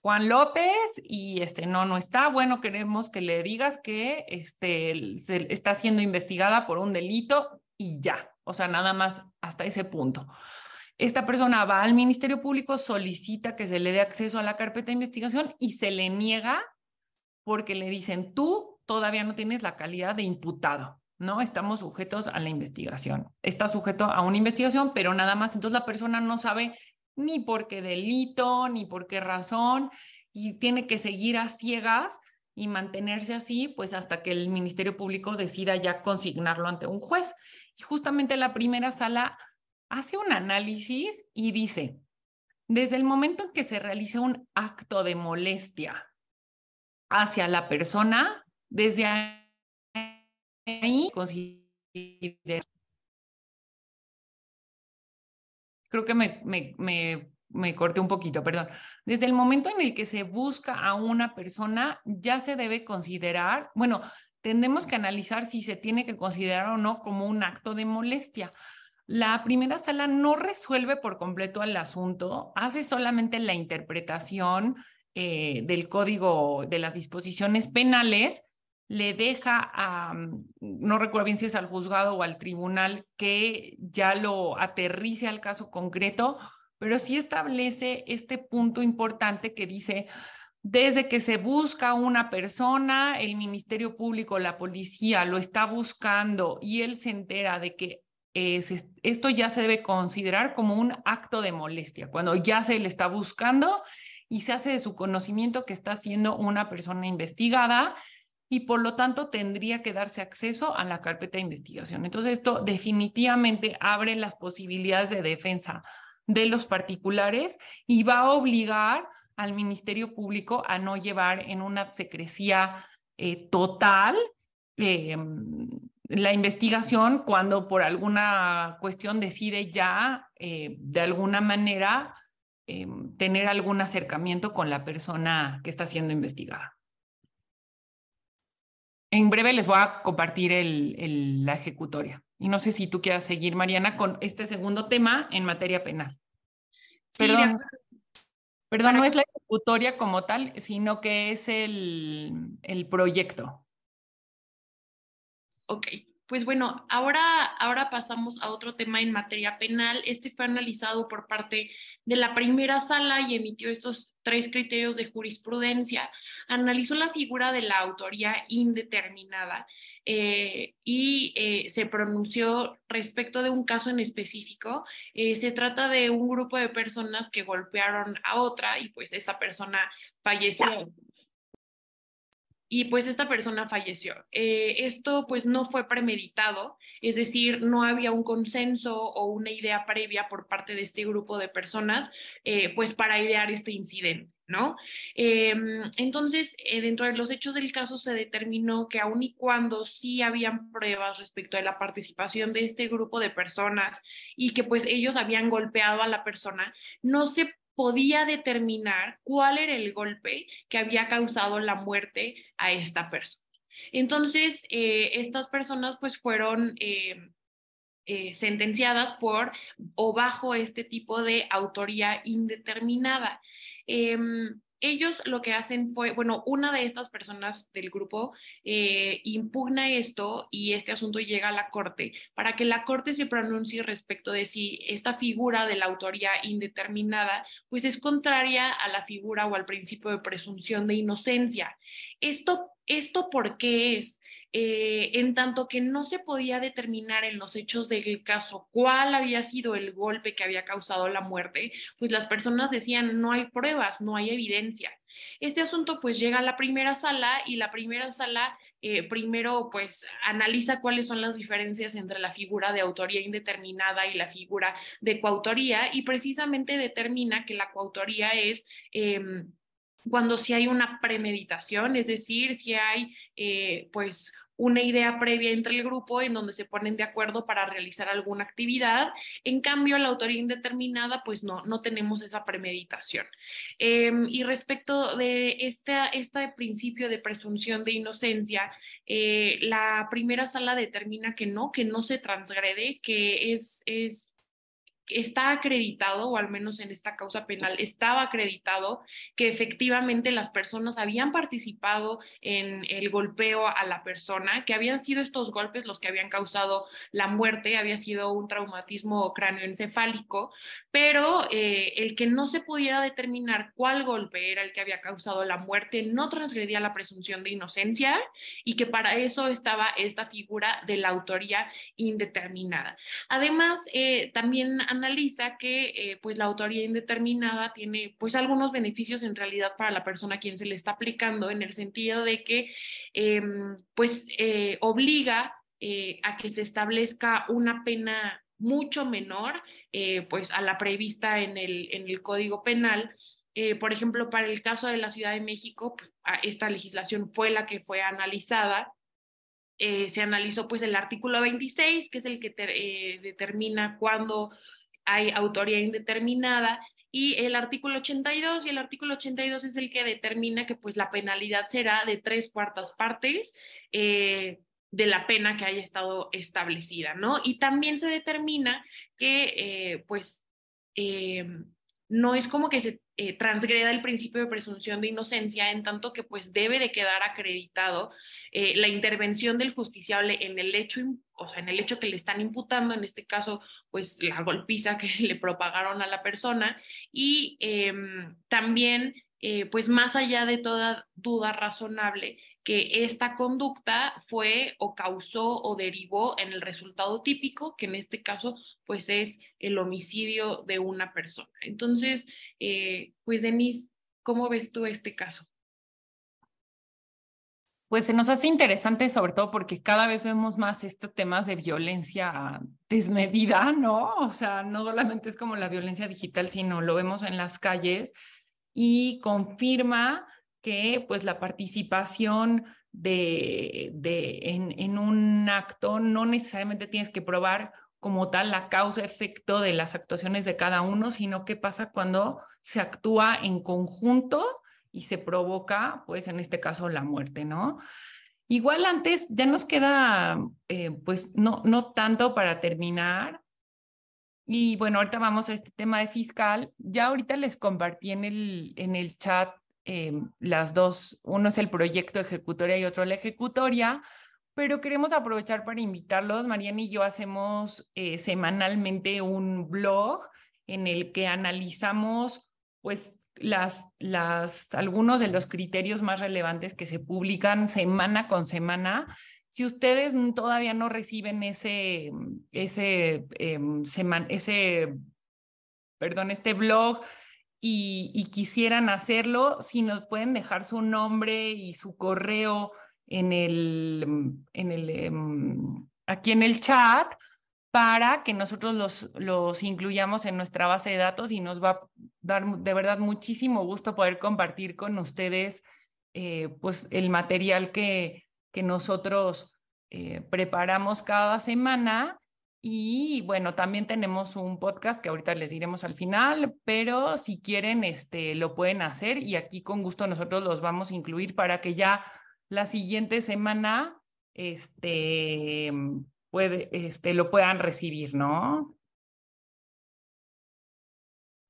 Speaker 1: Juan López y este, no, no está. Bueno, queremos que le digas que este, se está siendo investigada por un delito y ya. O sea, nada más hasta ese punto. Esta persona va al Ministerio Público, solicita que se le dé acceso a la carpeta de investigación y se le niega porque le dicen, tú todavía no tienes la calidad de imputado, ¿no? Estamos sujetos a la investigación. Está sujeto a una investigación, pero nada más. Entonces la persona no sabe ni por qué delito, ni por qué razón, y tiene que seguir a ciegas y mantenerse así, pues hasta que el Ministerio Público decida ya consignarlo ante un juez. Y justamente la primera sala hace un análisis y dice, desde el momento en que se realiza un acto de molestia hacia la persona, desde ahí creo que me, me, me, me, corté un poquito, perdón. Desde el momento en el que se busca a una persona, ya se debe considerar, bueno, tendremos que analizar si se tiene que considerar o no como un acto de molestia. La primera sala no resuelve por completo el asunto, hace solamente la interpretación eh, del código de las disposiciones penales, le deja a, mm, no recuerdo bien si es al juzgado o al tribunal, que ya lo aterrice al caso concreto, pero sí establece este punto importante que dice, desde que se busca una persona, el Ministerio Público, la policía lo está buscando y él se entera de que esto ya se debe considerar como un acto de molestia, cuando ya se le está buscando y se hace de su conocimiento que está siendo una persona investigada y por lo tanto tendría que darse acceso a la carpeta de investigación. Entonces esto definitivamente abre las posibilidades de defensa de los particulares y va a obligar al Ministerio Público a no llevar en una secrecía eh, total eh, la investigación cuando por alguna cuestión decide ya eh, de alguna manera eh, tener algún acercamiento con la persona que está siendo investigada. En breve les voy a compartir el, la ejecutoria. Y no sé si tú quieras seguir, Mariana, con este segundo tema en materia penal. perdón, perdón no es la ejecutoria como tal, sino que es el, el proyecto.
Speaker 2: Ok, pues bueno, ahora, ahora pasamos a otro tema en materia penal. Este fue analizado por parte de la primera sala y emitió estos tres criterios de jurisprudencia. Analizó la figura de la autoría indeterminada eh, y eh, se pronunció respecto de un caso en específico. Eh, se trata de un grupo de personas que golpearon a otra y pues esta persona falleció y pues esta persona falleció. Eh, esto pues no fue premeditado, es decir, no había un consenso o una idea previa por parte de este grupo de personas eh, pues para idear este incidente. ¿No? Em, entonces, eh, dentro de los hechos del caso se determinó que aun y cuando sí habían pruebas respecto a la participación de este grupo de personas y que pues ellos habían golpeado a la persona, no se podía determinar cuál era el golpe que había causado la muerte a esta persona. Entonces, eh, estas personas pues fueron eh, eh, sentenciadas por o bajo este tipo de autoría indeterminada. Ellos lo que hacen fue, bueno, una de estas personas del grupo eh, impugna esto y este asunto llega a la corte para que la corte se pronuncie respecto de si esta figura de la autoría indeterminada pues es contraria a la figura o al principio de presunción de inocencia. Esto, esto por qué es? Eh, en tanto que no se podía determinar en los hechos del caso cuál había sido el golpe que había causado la muerte, pues las personas decían no hay pruebas, no hay evidencia. Este asunto pues llega a la primera sala y la primera sala eh, primero pues analiza cuáles son las diferencias entre la figura de autoría indeterminada y la figura de coautoría y precisamente determina que la coautoría es... Em, cuando sí hay una premeditación, es decir, si hay eh, pues una idea previa entre el grupo en donde se ponen de acuerdo para realizar alguna actividad. En cambio, la autoría indeterminada, pues no, no tenemos esa premeditación. Em, y respecto de este, este principio de presunción de inocencia, eh, la primera sala determina que no, que no se transgrede, que es, es está acreditado, o al menos en esta causa penal estaba acreditado, que efectivamente las personas habían participado en el golpeo a la persona, que habían sido estos golpes los que habían causado la muerte, había sido un traumatismo cráneoencefálico, pero eh, el que no se pudiera determinar cuál golpe era el que había causado la muerte no transgredía la presunción de inocencia y que para eso estaba esta figura de la autoría indeterminada. Además, eh, también analiza que eh, pues la autoría indeterminada tiene pues algunos beneficios en realidad para la persona a quien se le está aplicando en el sentido de que em, pues eh, obliga eh, a que se establezca una pena mucho menor pues a la prevista en el, en el Código Penal. por ejemplo, para el caso de la Ciudad de México, pues, esta legislación fue la que fue analizada se analizó pues el artículo 26, que es el que determina cuándo hay autoría indeterminada y el artículo 82 y el artículo 82 es el que determina que pues la penalidad será de tres cuartas partes eh, de la pena que haya estado establecida, ¿no? Y también se determina que eh, pues eh, no es como que se transgreda el principio de presunción de inocencia en tanto que pues debe de quedar acreditado eh, la intervención del justiciable en el hecho, o sea, en el hecho que le están imputando, en este caso, pues la golpiza que [LAUGHS] le propagaron a la persona. Y em, también, eh, pues más allá de toda duda razonable, que esta conducta fue o causó o derivó en el resultado típico, que en este caso pues es el homicidio de una persona. Entonces, eh, pues Denise, ¿cómo ves tú este caso?
Speaker 1: Pues se nos hace interesante sobre todo porque cada vez vemos más estos temas de violencia desmedida, ¿no? O sea, no solamente es como la violencia digital, sino lo vemos en las calles y confirma que pues la participación de, de en, en un acto no necesariamente tienes que probar como tal la causa-efecto de las actuaciones de cada uno, sino qué pasa cuando se actúa en conjunto y se provoca, pues en este caso, la muerte, ¿no? Igual antes ya nos queda, eh, pues no, no tanto para terminar. Y bueno, ahorita vamos a este tema de fiscal. Ya ahorita les compartí en el, en el chat eh, las dos, uno es el proyecto ejecutoria y otro la ejecutoria, pero queremos aprovechar para invitarlos. Mariana y yo hacemos eh, semanalmente un blog en el que analizamos pues las, las, algunos de los criterios más relevantes que se publican semana con semana. Si ustedes todavía no reciben ese, ese, em, ese perdón, este blog, y, quisieran hacerlo, si nos pueden dejar su nombre y su correo en el, en el, em, aquí en el chat para que nosotros los, los incluyamos en nuestra base de datos y nos va a dar de verdad muchísimo gusto poder compartir con ustedes eh, pues el material que, que nosotros eh, preparamos cada semana y bueno, también tenemos un podcast que ahorita les diremos al final, pero si quieren, este, lo pueden hacer y aquí con gusto nosotros los vamos a incluir para que ya la siguiente semana, este, puede, este, lo puedan recibir, ¿no?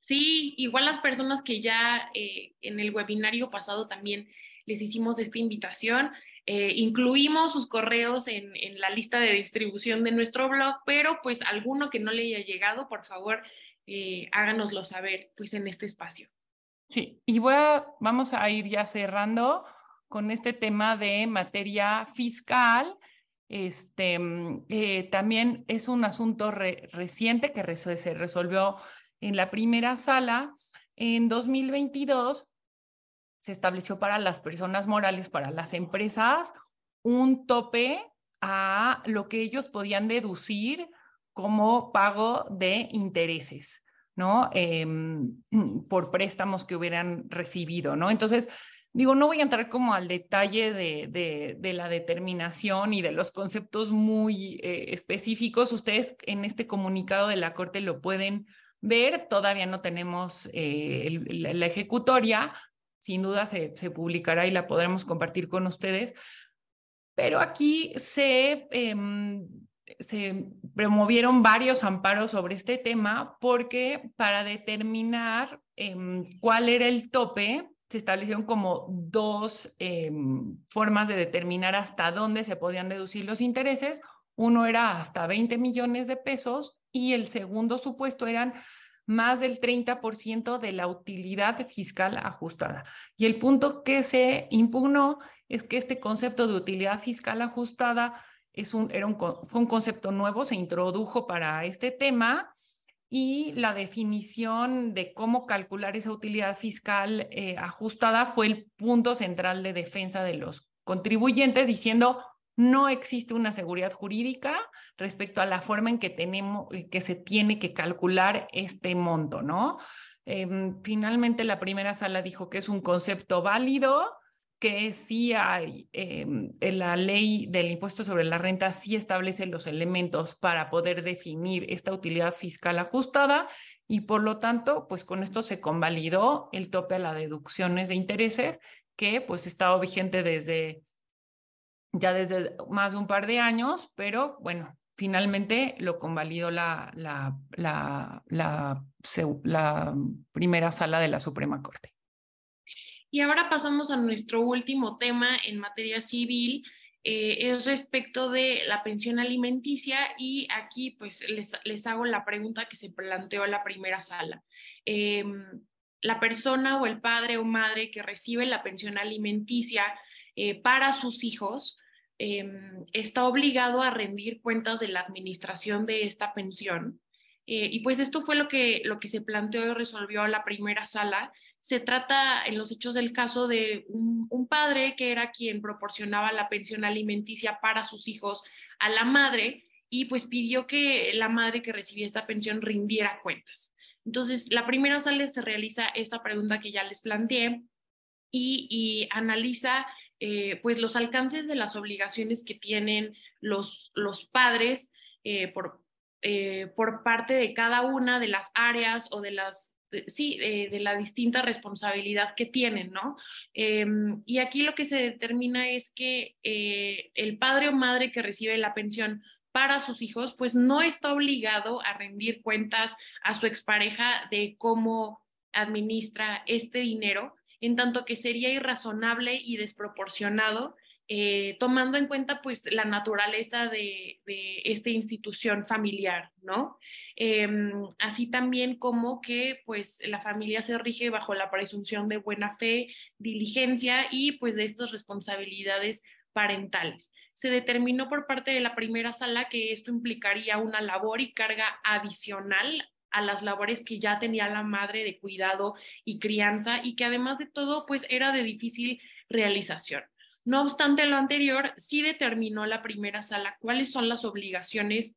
Speaker 2: Sí, igual las personas que ya eh, en el webinario pasado también les hicimos esta invitación. Eh, incluimos sus correos en, la lista de distribución de nuestro blog, pero pues alguno que no le haya llegado, por favor, eh, háganoslo saber pues en este espacio.
Speaker 1: Sí, y vamos a ir ya cerrando con este tema de materia fiscal. Este, mm, eh, también es un asunto reciente que se resolvió en la primera sala. En 2022 se estableció para las personas morales, para las empresas, un tope a lo que ellos podían deducir como pago de intereses, ¿no? Em, [CLEARS THROAT] por préstamos que hubieran recibido, ¿no? Entonces, digo, no voy a entrar como al detalle de, de, la determinación y de los conceptos muy eh, específicos. Ustedes en este comunicado de la Corte lo pueden ver. Todavía no tenemos eh, la ejecutoria, sin duda se, se publicará y la podremos compartir con ustedes. Pero aquí se, em, se promovieron varios amparos sobre este tema porque para determinar em, cuál era el tope, se establecieron como dos em, formas de determinar hasta dónde se podían deducir los intereses. Uno era hasta 20 millones de pesos y el segundo supuesto eran más del 30% de la utilidad fiscal ajustada. Y el punto que se impugnó es que este concepto de utilidad fiscal ajustada es un, era un, fue un concepto nuevo, se introdujo para este tema y la definición de cómo calcular esa utilidad fiscal eh, ajustada fue el punto central de defensa de los contribuyentes, diciendo no existe una seguridad jurídica respecto a la forma en que tenemos, eh, que se tiene que calcular este monto, ¿no? Em, finalmente la primera sala dijo que es un concepto válido, que sí hay, em, la ley del impuesto sobre la renta sí establece los elementos para poder definir esta utilidad fiscal ajustada y por lo tanto, pues con esto se convalidó el tope a las deducciones de intereses que pues estaba vigente desde ya desde más de un par de años, pero bueno, finalmente lo convalidó la, la, la, la, primera sala de la Suprema Corte.
Speaker 2: Y ahora pasamos a nuestro último tema en materia civil, eh, es respecto de la pensión alimenticia y aquí pues les, les hago la pregunta que se planteó en la primera sala. Em, la persona o el padre o madre que recibe la pensión alimenticia eh, para sus hijos, em, está obligado a rendir cuentas de la administración de esta pensión. Eh, y pues esto fue lo que, lo que se planteó y resolvió la primera sala. Se trata en los hechos del caso de un, un padre que era quien proporcionaba la pensión alimenticia para sus hijos a la madre y pues pidió que la madre que recibía esta pensión rindiera cuentas. Entonces, la primera sala se realiza esta pregunta que ya les planteé y, analiza eh, pues los alcances de las obligaciones que tienen los, los padres eh, por, eh, por parte de cada una de las áreas o de las sí, de la distinta responsabilidad que tienen, ¿no? Em, y aquí lo que se determina es que el padre o madre que recibe la pensión para sus hijos, pues no está obligado a rendir cuentas a su expareja de cómo administra este dinero, en tanto que sería irrazonable y desproporcionado, eh, tomando en cuenta pues la naturaleza de, esta institución familiar, ¿no? Em, así también como que pues la familia se rige bajo la presunción de buena fe, diligencia y pues de estas responsabilidades parentales. Se determinó por parte de la primera sala que esto implicaría una labor y carga adicional a las labores que ya tenía la madre de cuidado y crianza y que además de todo pues era de difícil realización. No obstante lo anterior, sí determinó la primera sala cuáles son las obligaciones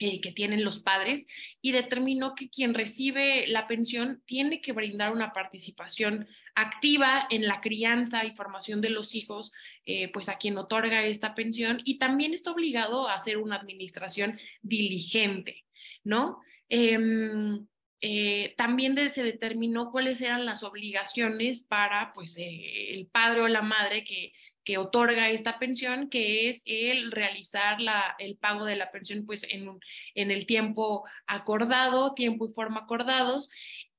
Speaker 2: eh, que tienen los padres y determinó que quien recibe la pensión tiene que brindar una participación activa en la crianza y formación de los hijos, eh, pues a quien otorga esta pensión y también está obligado a hacer una administración diligente, ¿no? Em, eh, también se determinó cuáles eran las obligaciones para pues, el padre o la madre que otorga esta pensión, que es el realizar el pago de la pensión pues en, el tiempo acordado, tiempo y forma acordados.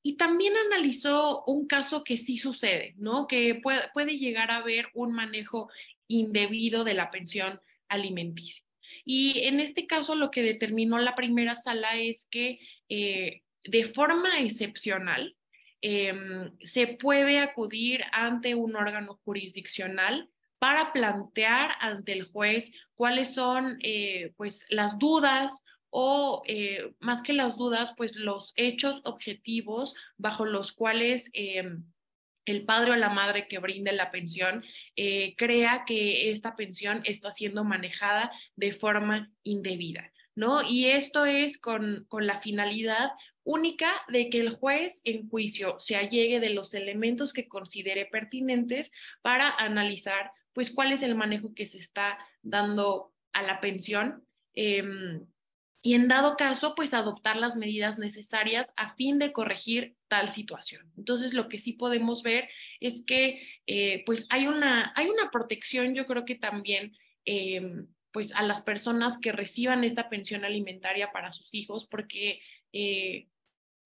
Speaker 2: Y también analizó un caso que sí sucede, ¿no? Que puede llegar a haber un manejo indebido de la pensión alimenticia. Y en este caso lo que determinó la primera sala es que eh, de forma excepcional em, se puede acudir ante un órgano jurisdiccional para plantear ante el juez cuáles son eh, pues las dudas o eh, más que las dudas, pues los hechos objetivos bajo los cuales eh, el padre o la madre que brinde la pensión crea que esta pensión está siendo manejada de forma indebida, ¿no? Y esto es con, con la finalidad única de que el juez en juicio se allegue de los elementos que considere pertinentes para analizar pues cuál es el manejo que se está dando a la pensión. Em, y en dado caso, pues adoptar las medidas necesarias a fin de corregir tal situación. Entonces, lo que sí podemos ver es que, eh, pues hay una, hay una protección, yo creo que también, em, pues a las personas que reciban esta pensión alimentaria para sus hijos, porque eh,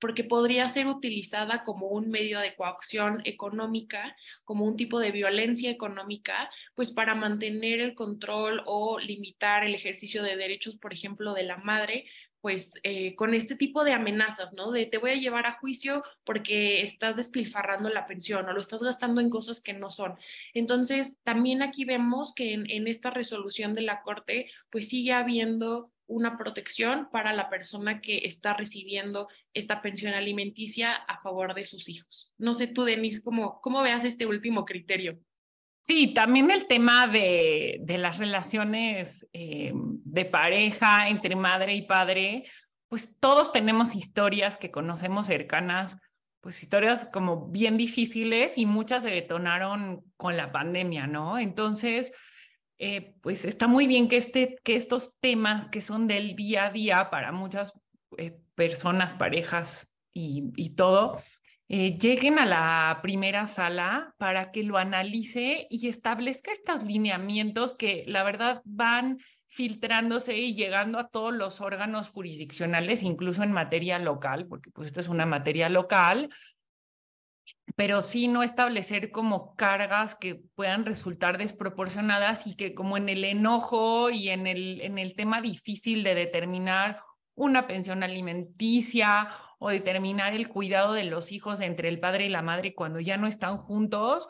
Speaker 2: porque podría ser utilizada como un medio de coacción económica, como un tipo de violencia económica, pues para mantener el control o limitar el ejercicio de derechos, por ejemplo, de la madre, pues eh, con este tipo de amenazas, ¿no? De te voy a llevar a juicio porque estás despilfarrando la pensión o lo estás gastando en cosas que no son. Entonces, también aquí vemos que en, en esta resolución de la Corte, pues sigue habiendo una protección para la persona que está recibiendo esta pensión alimenticia a favor de sus hijos. No sé tú, Denise, cómo, cómo veas este último criterio.
Speaker 1: Sí, también el tema de, de las relaciones eh, de pareja entre madre y padre, pues todos tenemos historias que conocemos cercanas, pues historias como bien difíciles y muchas se detonaron con la pandemia, ¿no? Entonces, eh, pues está muy bien que, este, que estos temas que son del día a día para muchas eh, personas, parejas y, todo, eh, lleguen a la primera sala para que lo analice y establezca estos lineamientos que la verdad van filtrándose y llegando a todos los órganos jurisdiccionales, incluso en materia local, porque pues esta es una materia local, pero sí no establecer como cargas que puedan resultar desproporcionadas y que como en el enojo y en el, en el tema difícil de determinar una pensión alimenticia o determinar el cuidado de los hijos entre el padre y la madre cuando ya no están juntos,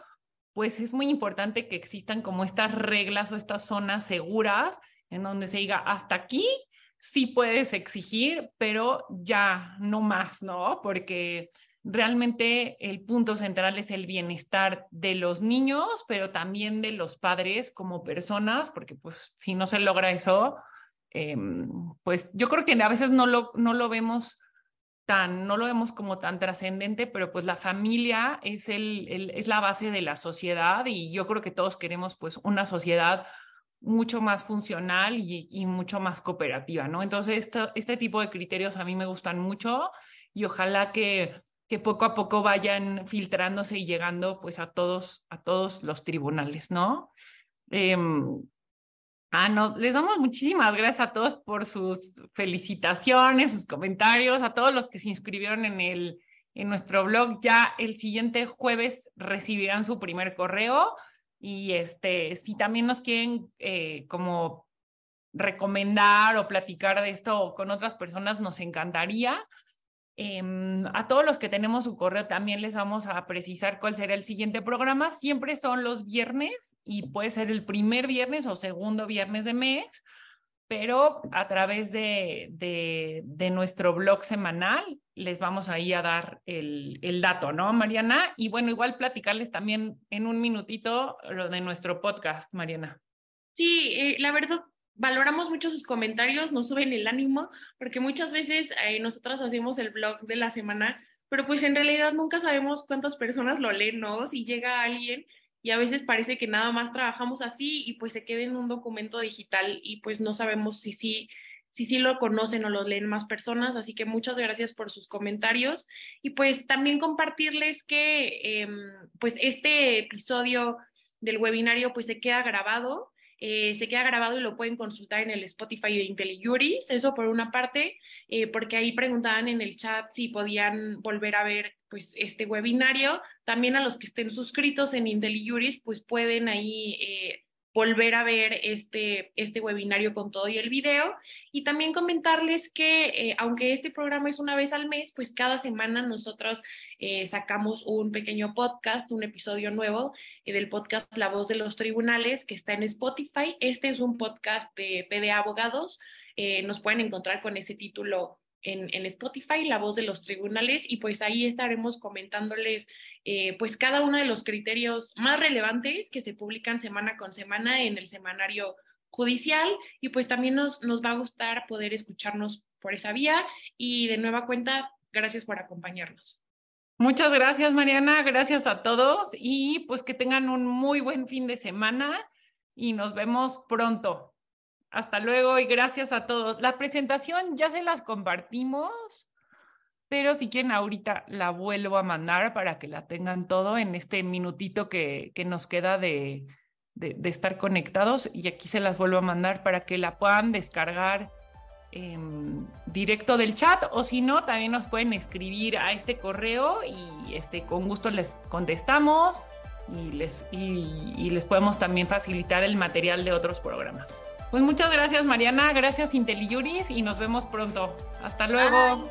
Speaker 1: pues es muy importante que existan como estas reglas o estas zonas seguras en donde se diga hasta aquí sí puedes exigir, pero ya no más, ¿no? Porque realmente el punto central es el bienestar de los niños, pero también de los padres como personas, porque pues si no se logra eso, em, pues yo creo que a veces no lo, no lo vemos tan, no lo vemos como tan trascendente, pero pues la familia es, el, es la base de la sociedad y yo creo que todos queremos pues una sociedad mucho más funcional y, mucho más cooperativa, ¿no? Entonces, este tipo de criterios a mí me gustan mucho y ojalá que, que poco a poco vayan filtrándose y llegando pues a todos, a todos los tribunales, ¿no? Em, ah, no, les damos muchísimas gracias a todos por sus felicitaciones, sus comentarios, a todos los que se inscribieron en el en nuestro blog. Ya el siguiente jueves recibirán su primer correo y este, si también nos quieren eh, como recomendar o platicar de esto con otras personas, nos encantaría. Em, a todos los que tenemos su correo también les vamos a precisar cuál será el siguiente programa. Siempre son los viernes y puede ser el primer viernes o segundo viernes de mes pero a través de, nuestro blog semanal les vamos ahí a dar el, el, dato, ¿no, Mariana? Y bueno, igual platicarles también en un minutito lo de nuestro podcast, Mariana.
Speaker 2: Sí, eh, la verdad, valoramos mucho sus comentarios, nos suben el ánimo, porque muchas veces eh, nosotros hacemos el blog de la semana, pero pues en realidad nunca sabemos cuántas personas lo leen, ¿no? Si llega alguien y a veces parece que nada más trabajamos así y pues se queda en un documento digital y pues no sabemos si sí si sí lo conocen o lo leen más personas, así que muchas gracias por sus comentarios. Y pues también compartirles que em, pues este episodio del webinario pues se queda grabado eh, se queda grabado y lo pueden consultar en el Spotify de IntelliJuris, eso por una parte, eh, porque ahí preguntaban en el chat si podían volver a ver pues este webinario. También a los que estén suscritos en IntelliJuris, pues pueden ahí eh, volver a ver este, este webinario con todo y el video. Y también comentarles que eh, aunque este programa es una vez al mes, pues cada semana nosotros eh, sacamos un pequeño podcast, un episodio nuevo eh, del podcast La Voz de los Tribunales que está en Spotify. Este es un podcast de PDA Abogados. nos pueden encontrar con ese título en, Spotify, La Voz de los Tribunales, y pues ahí estaremos comentándoles eh, pues cada uno de los criterios más relevantes que se publican semana con semana en el semanario judicial y pues también nos, nos va a gustar poder escucharnos por esa vía y de nueva cuenta, gracias por acompañarnos.
Speaker 1: Muchas gracias, Mariana. Gracias a todos y pues que tengan un muy buen fin de semana y nos vemos pronto. Hasta luego y gracias a todos. La presentación ya se las compartimos, pero si quieren ahorita la vuelvo a mandar para que la tengan todo en este minutito que, nos queda de, de, estar conectados y aquí se las vuelvo a mandar para que la puedan descargar directo del chat o si no, también nos pueden escribir a este correo y este, con gusto les contestamos y les, y les podemos también facilitar el material de otros programas. Pues muchas gracias Mariana, gracias IntelliJuris y nos vemos pronto. Hasta luego.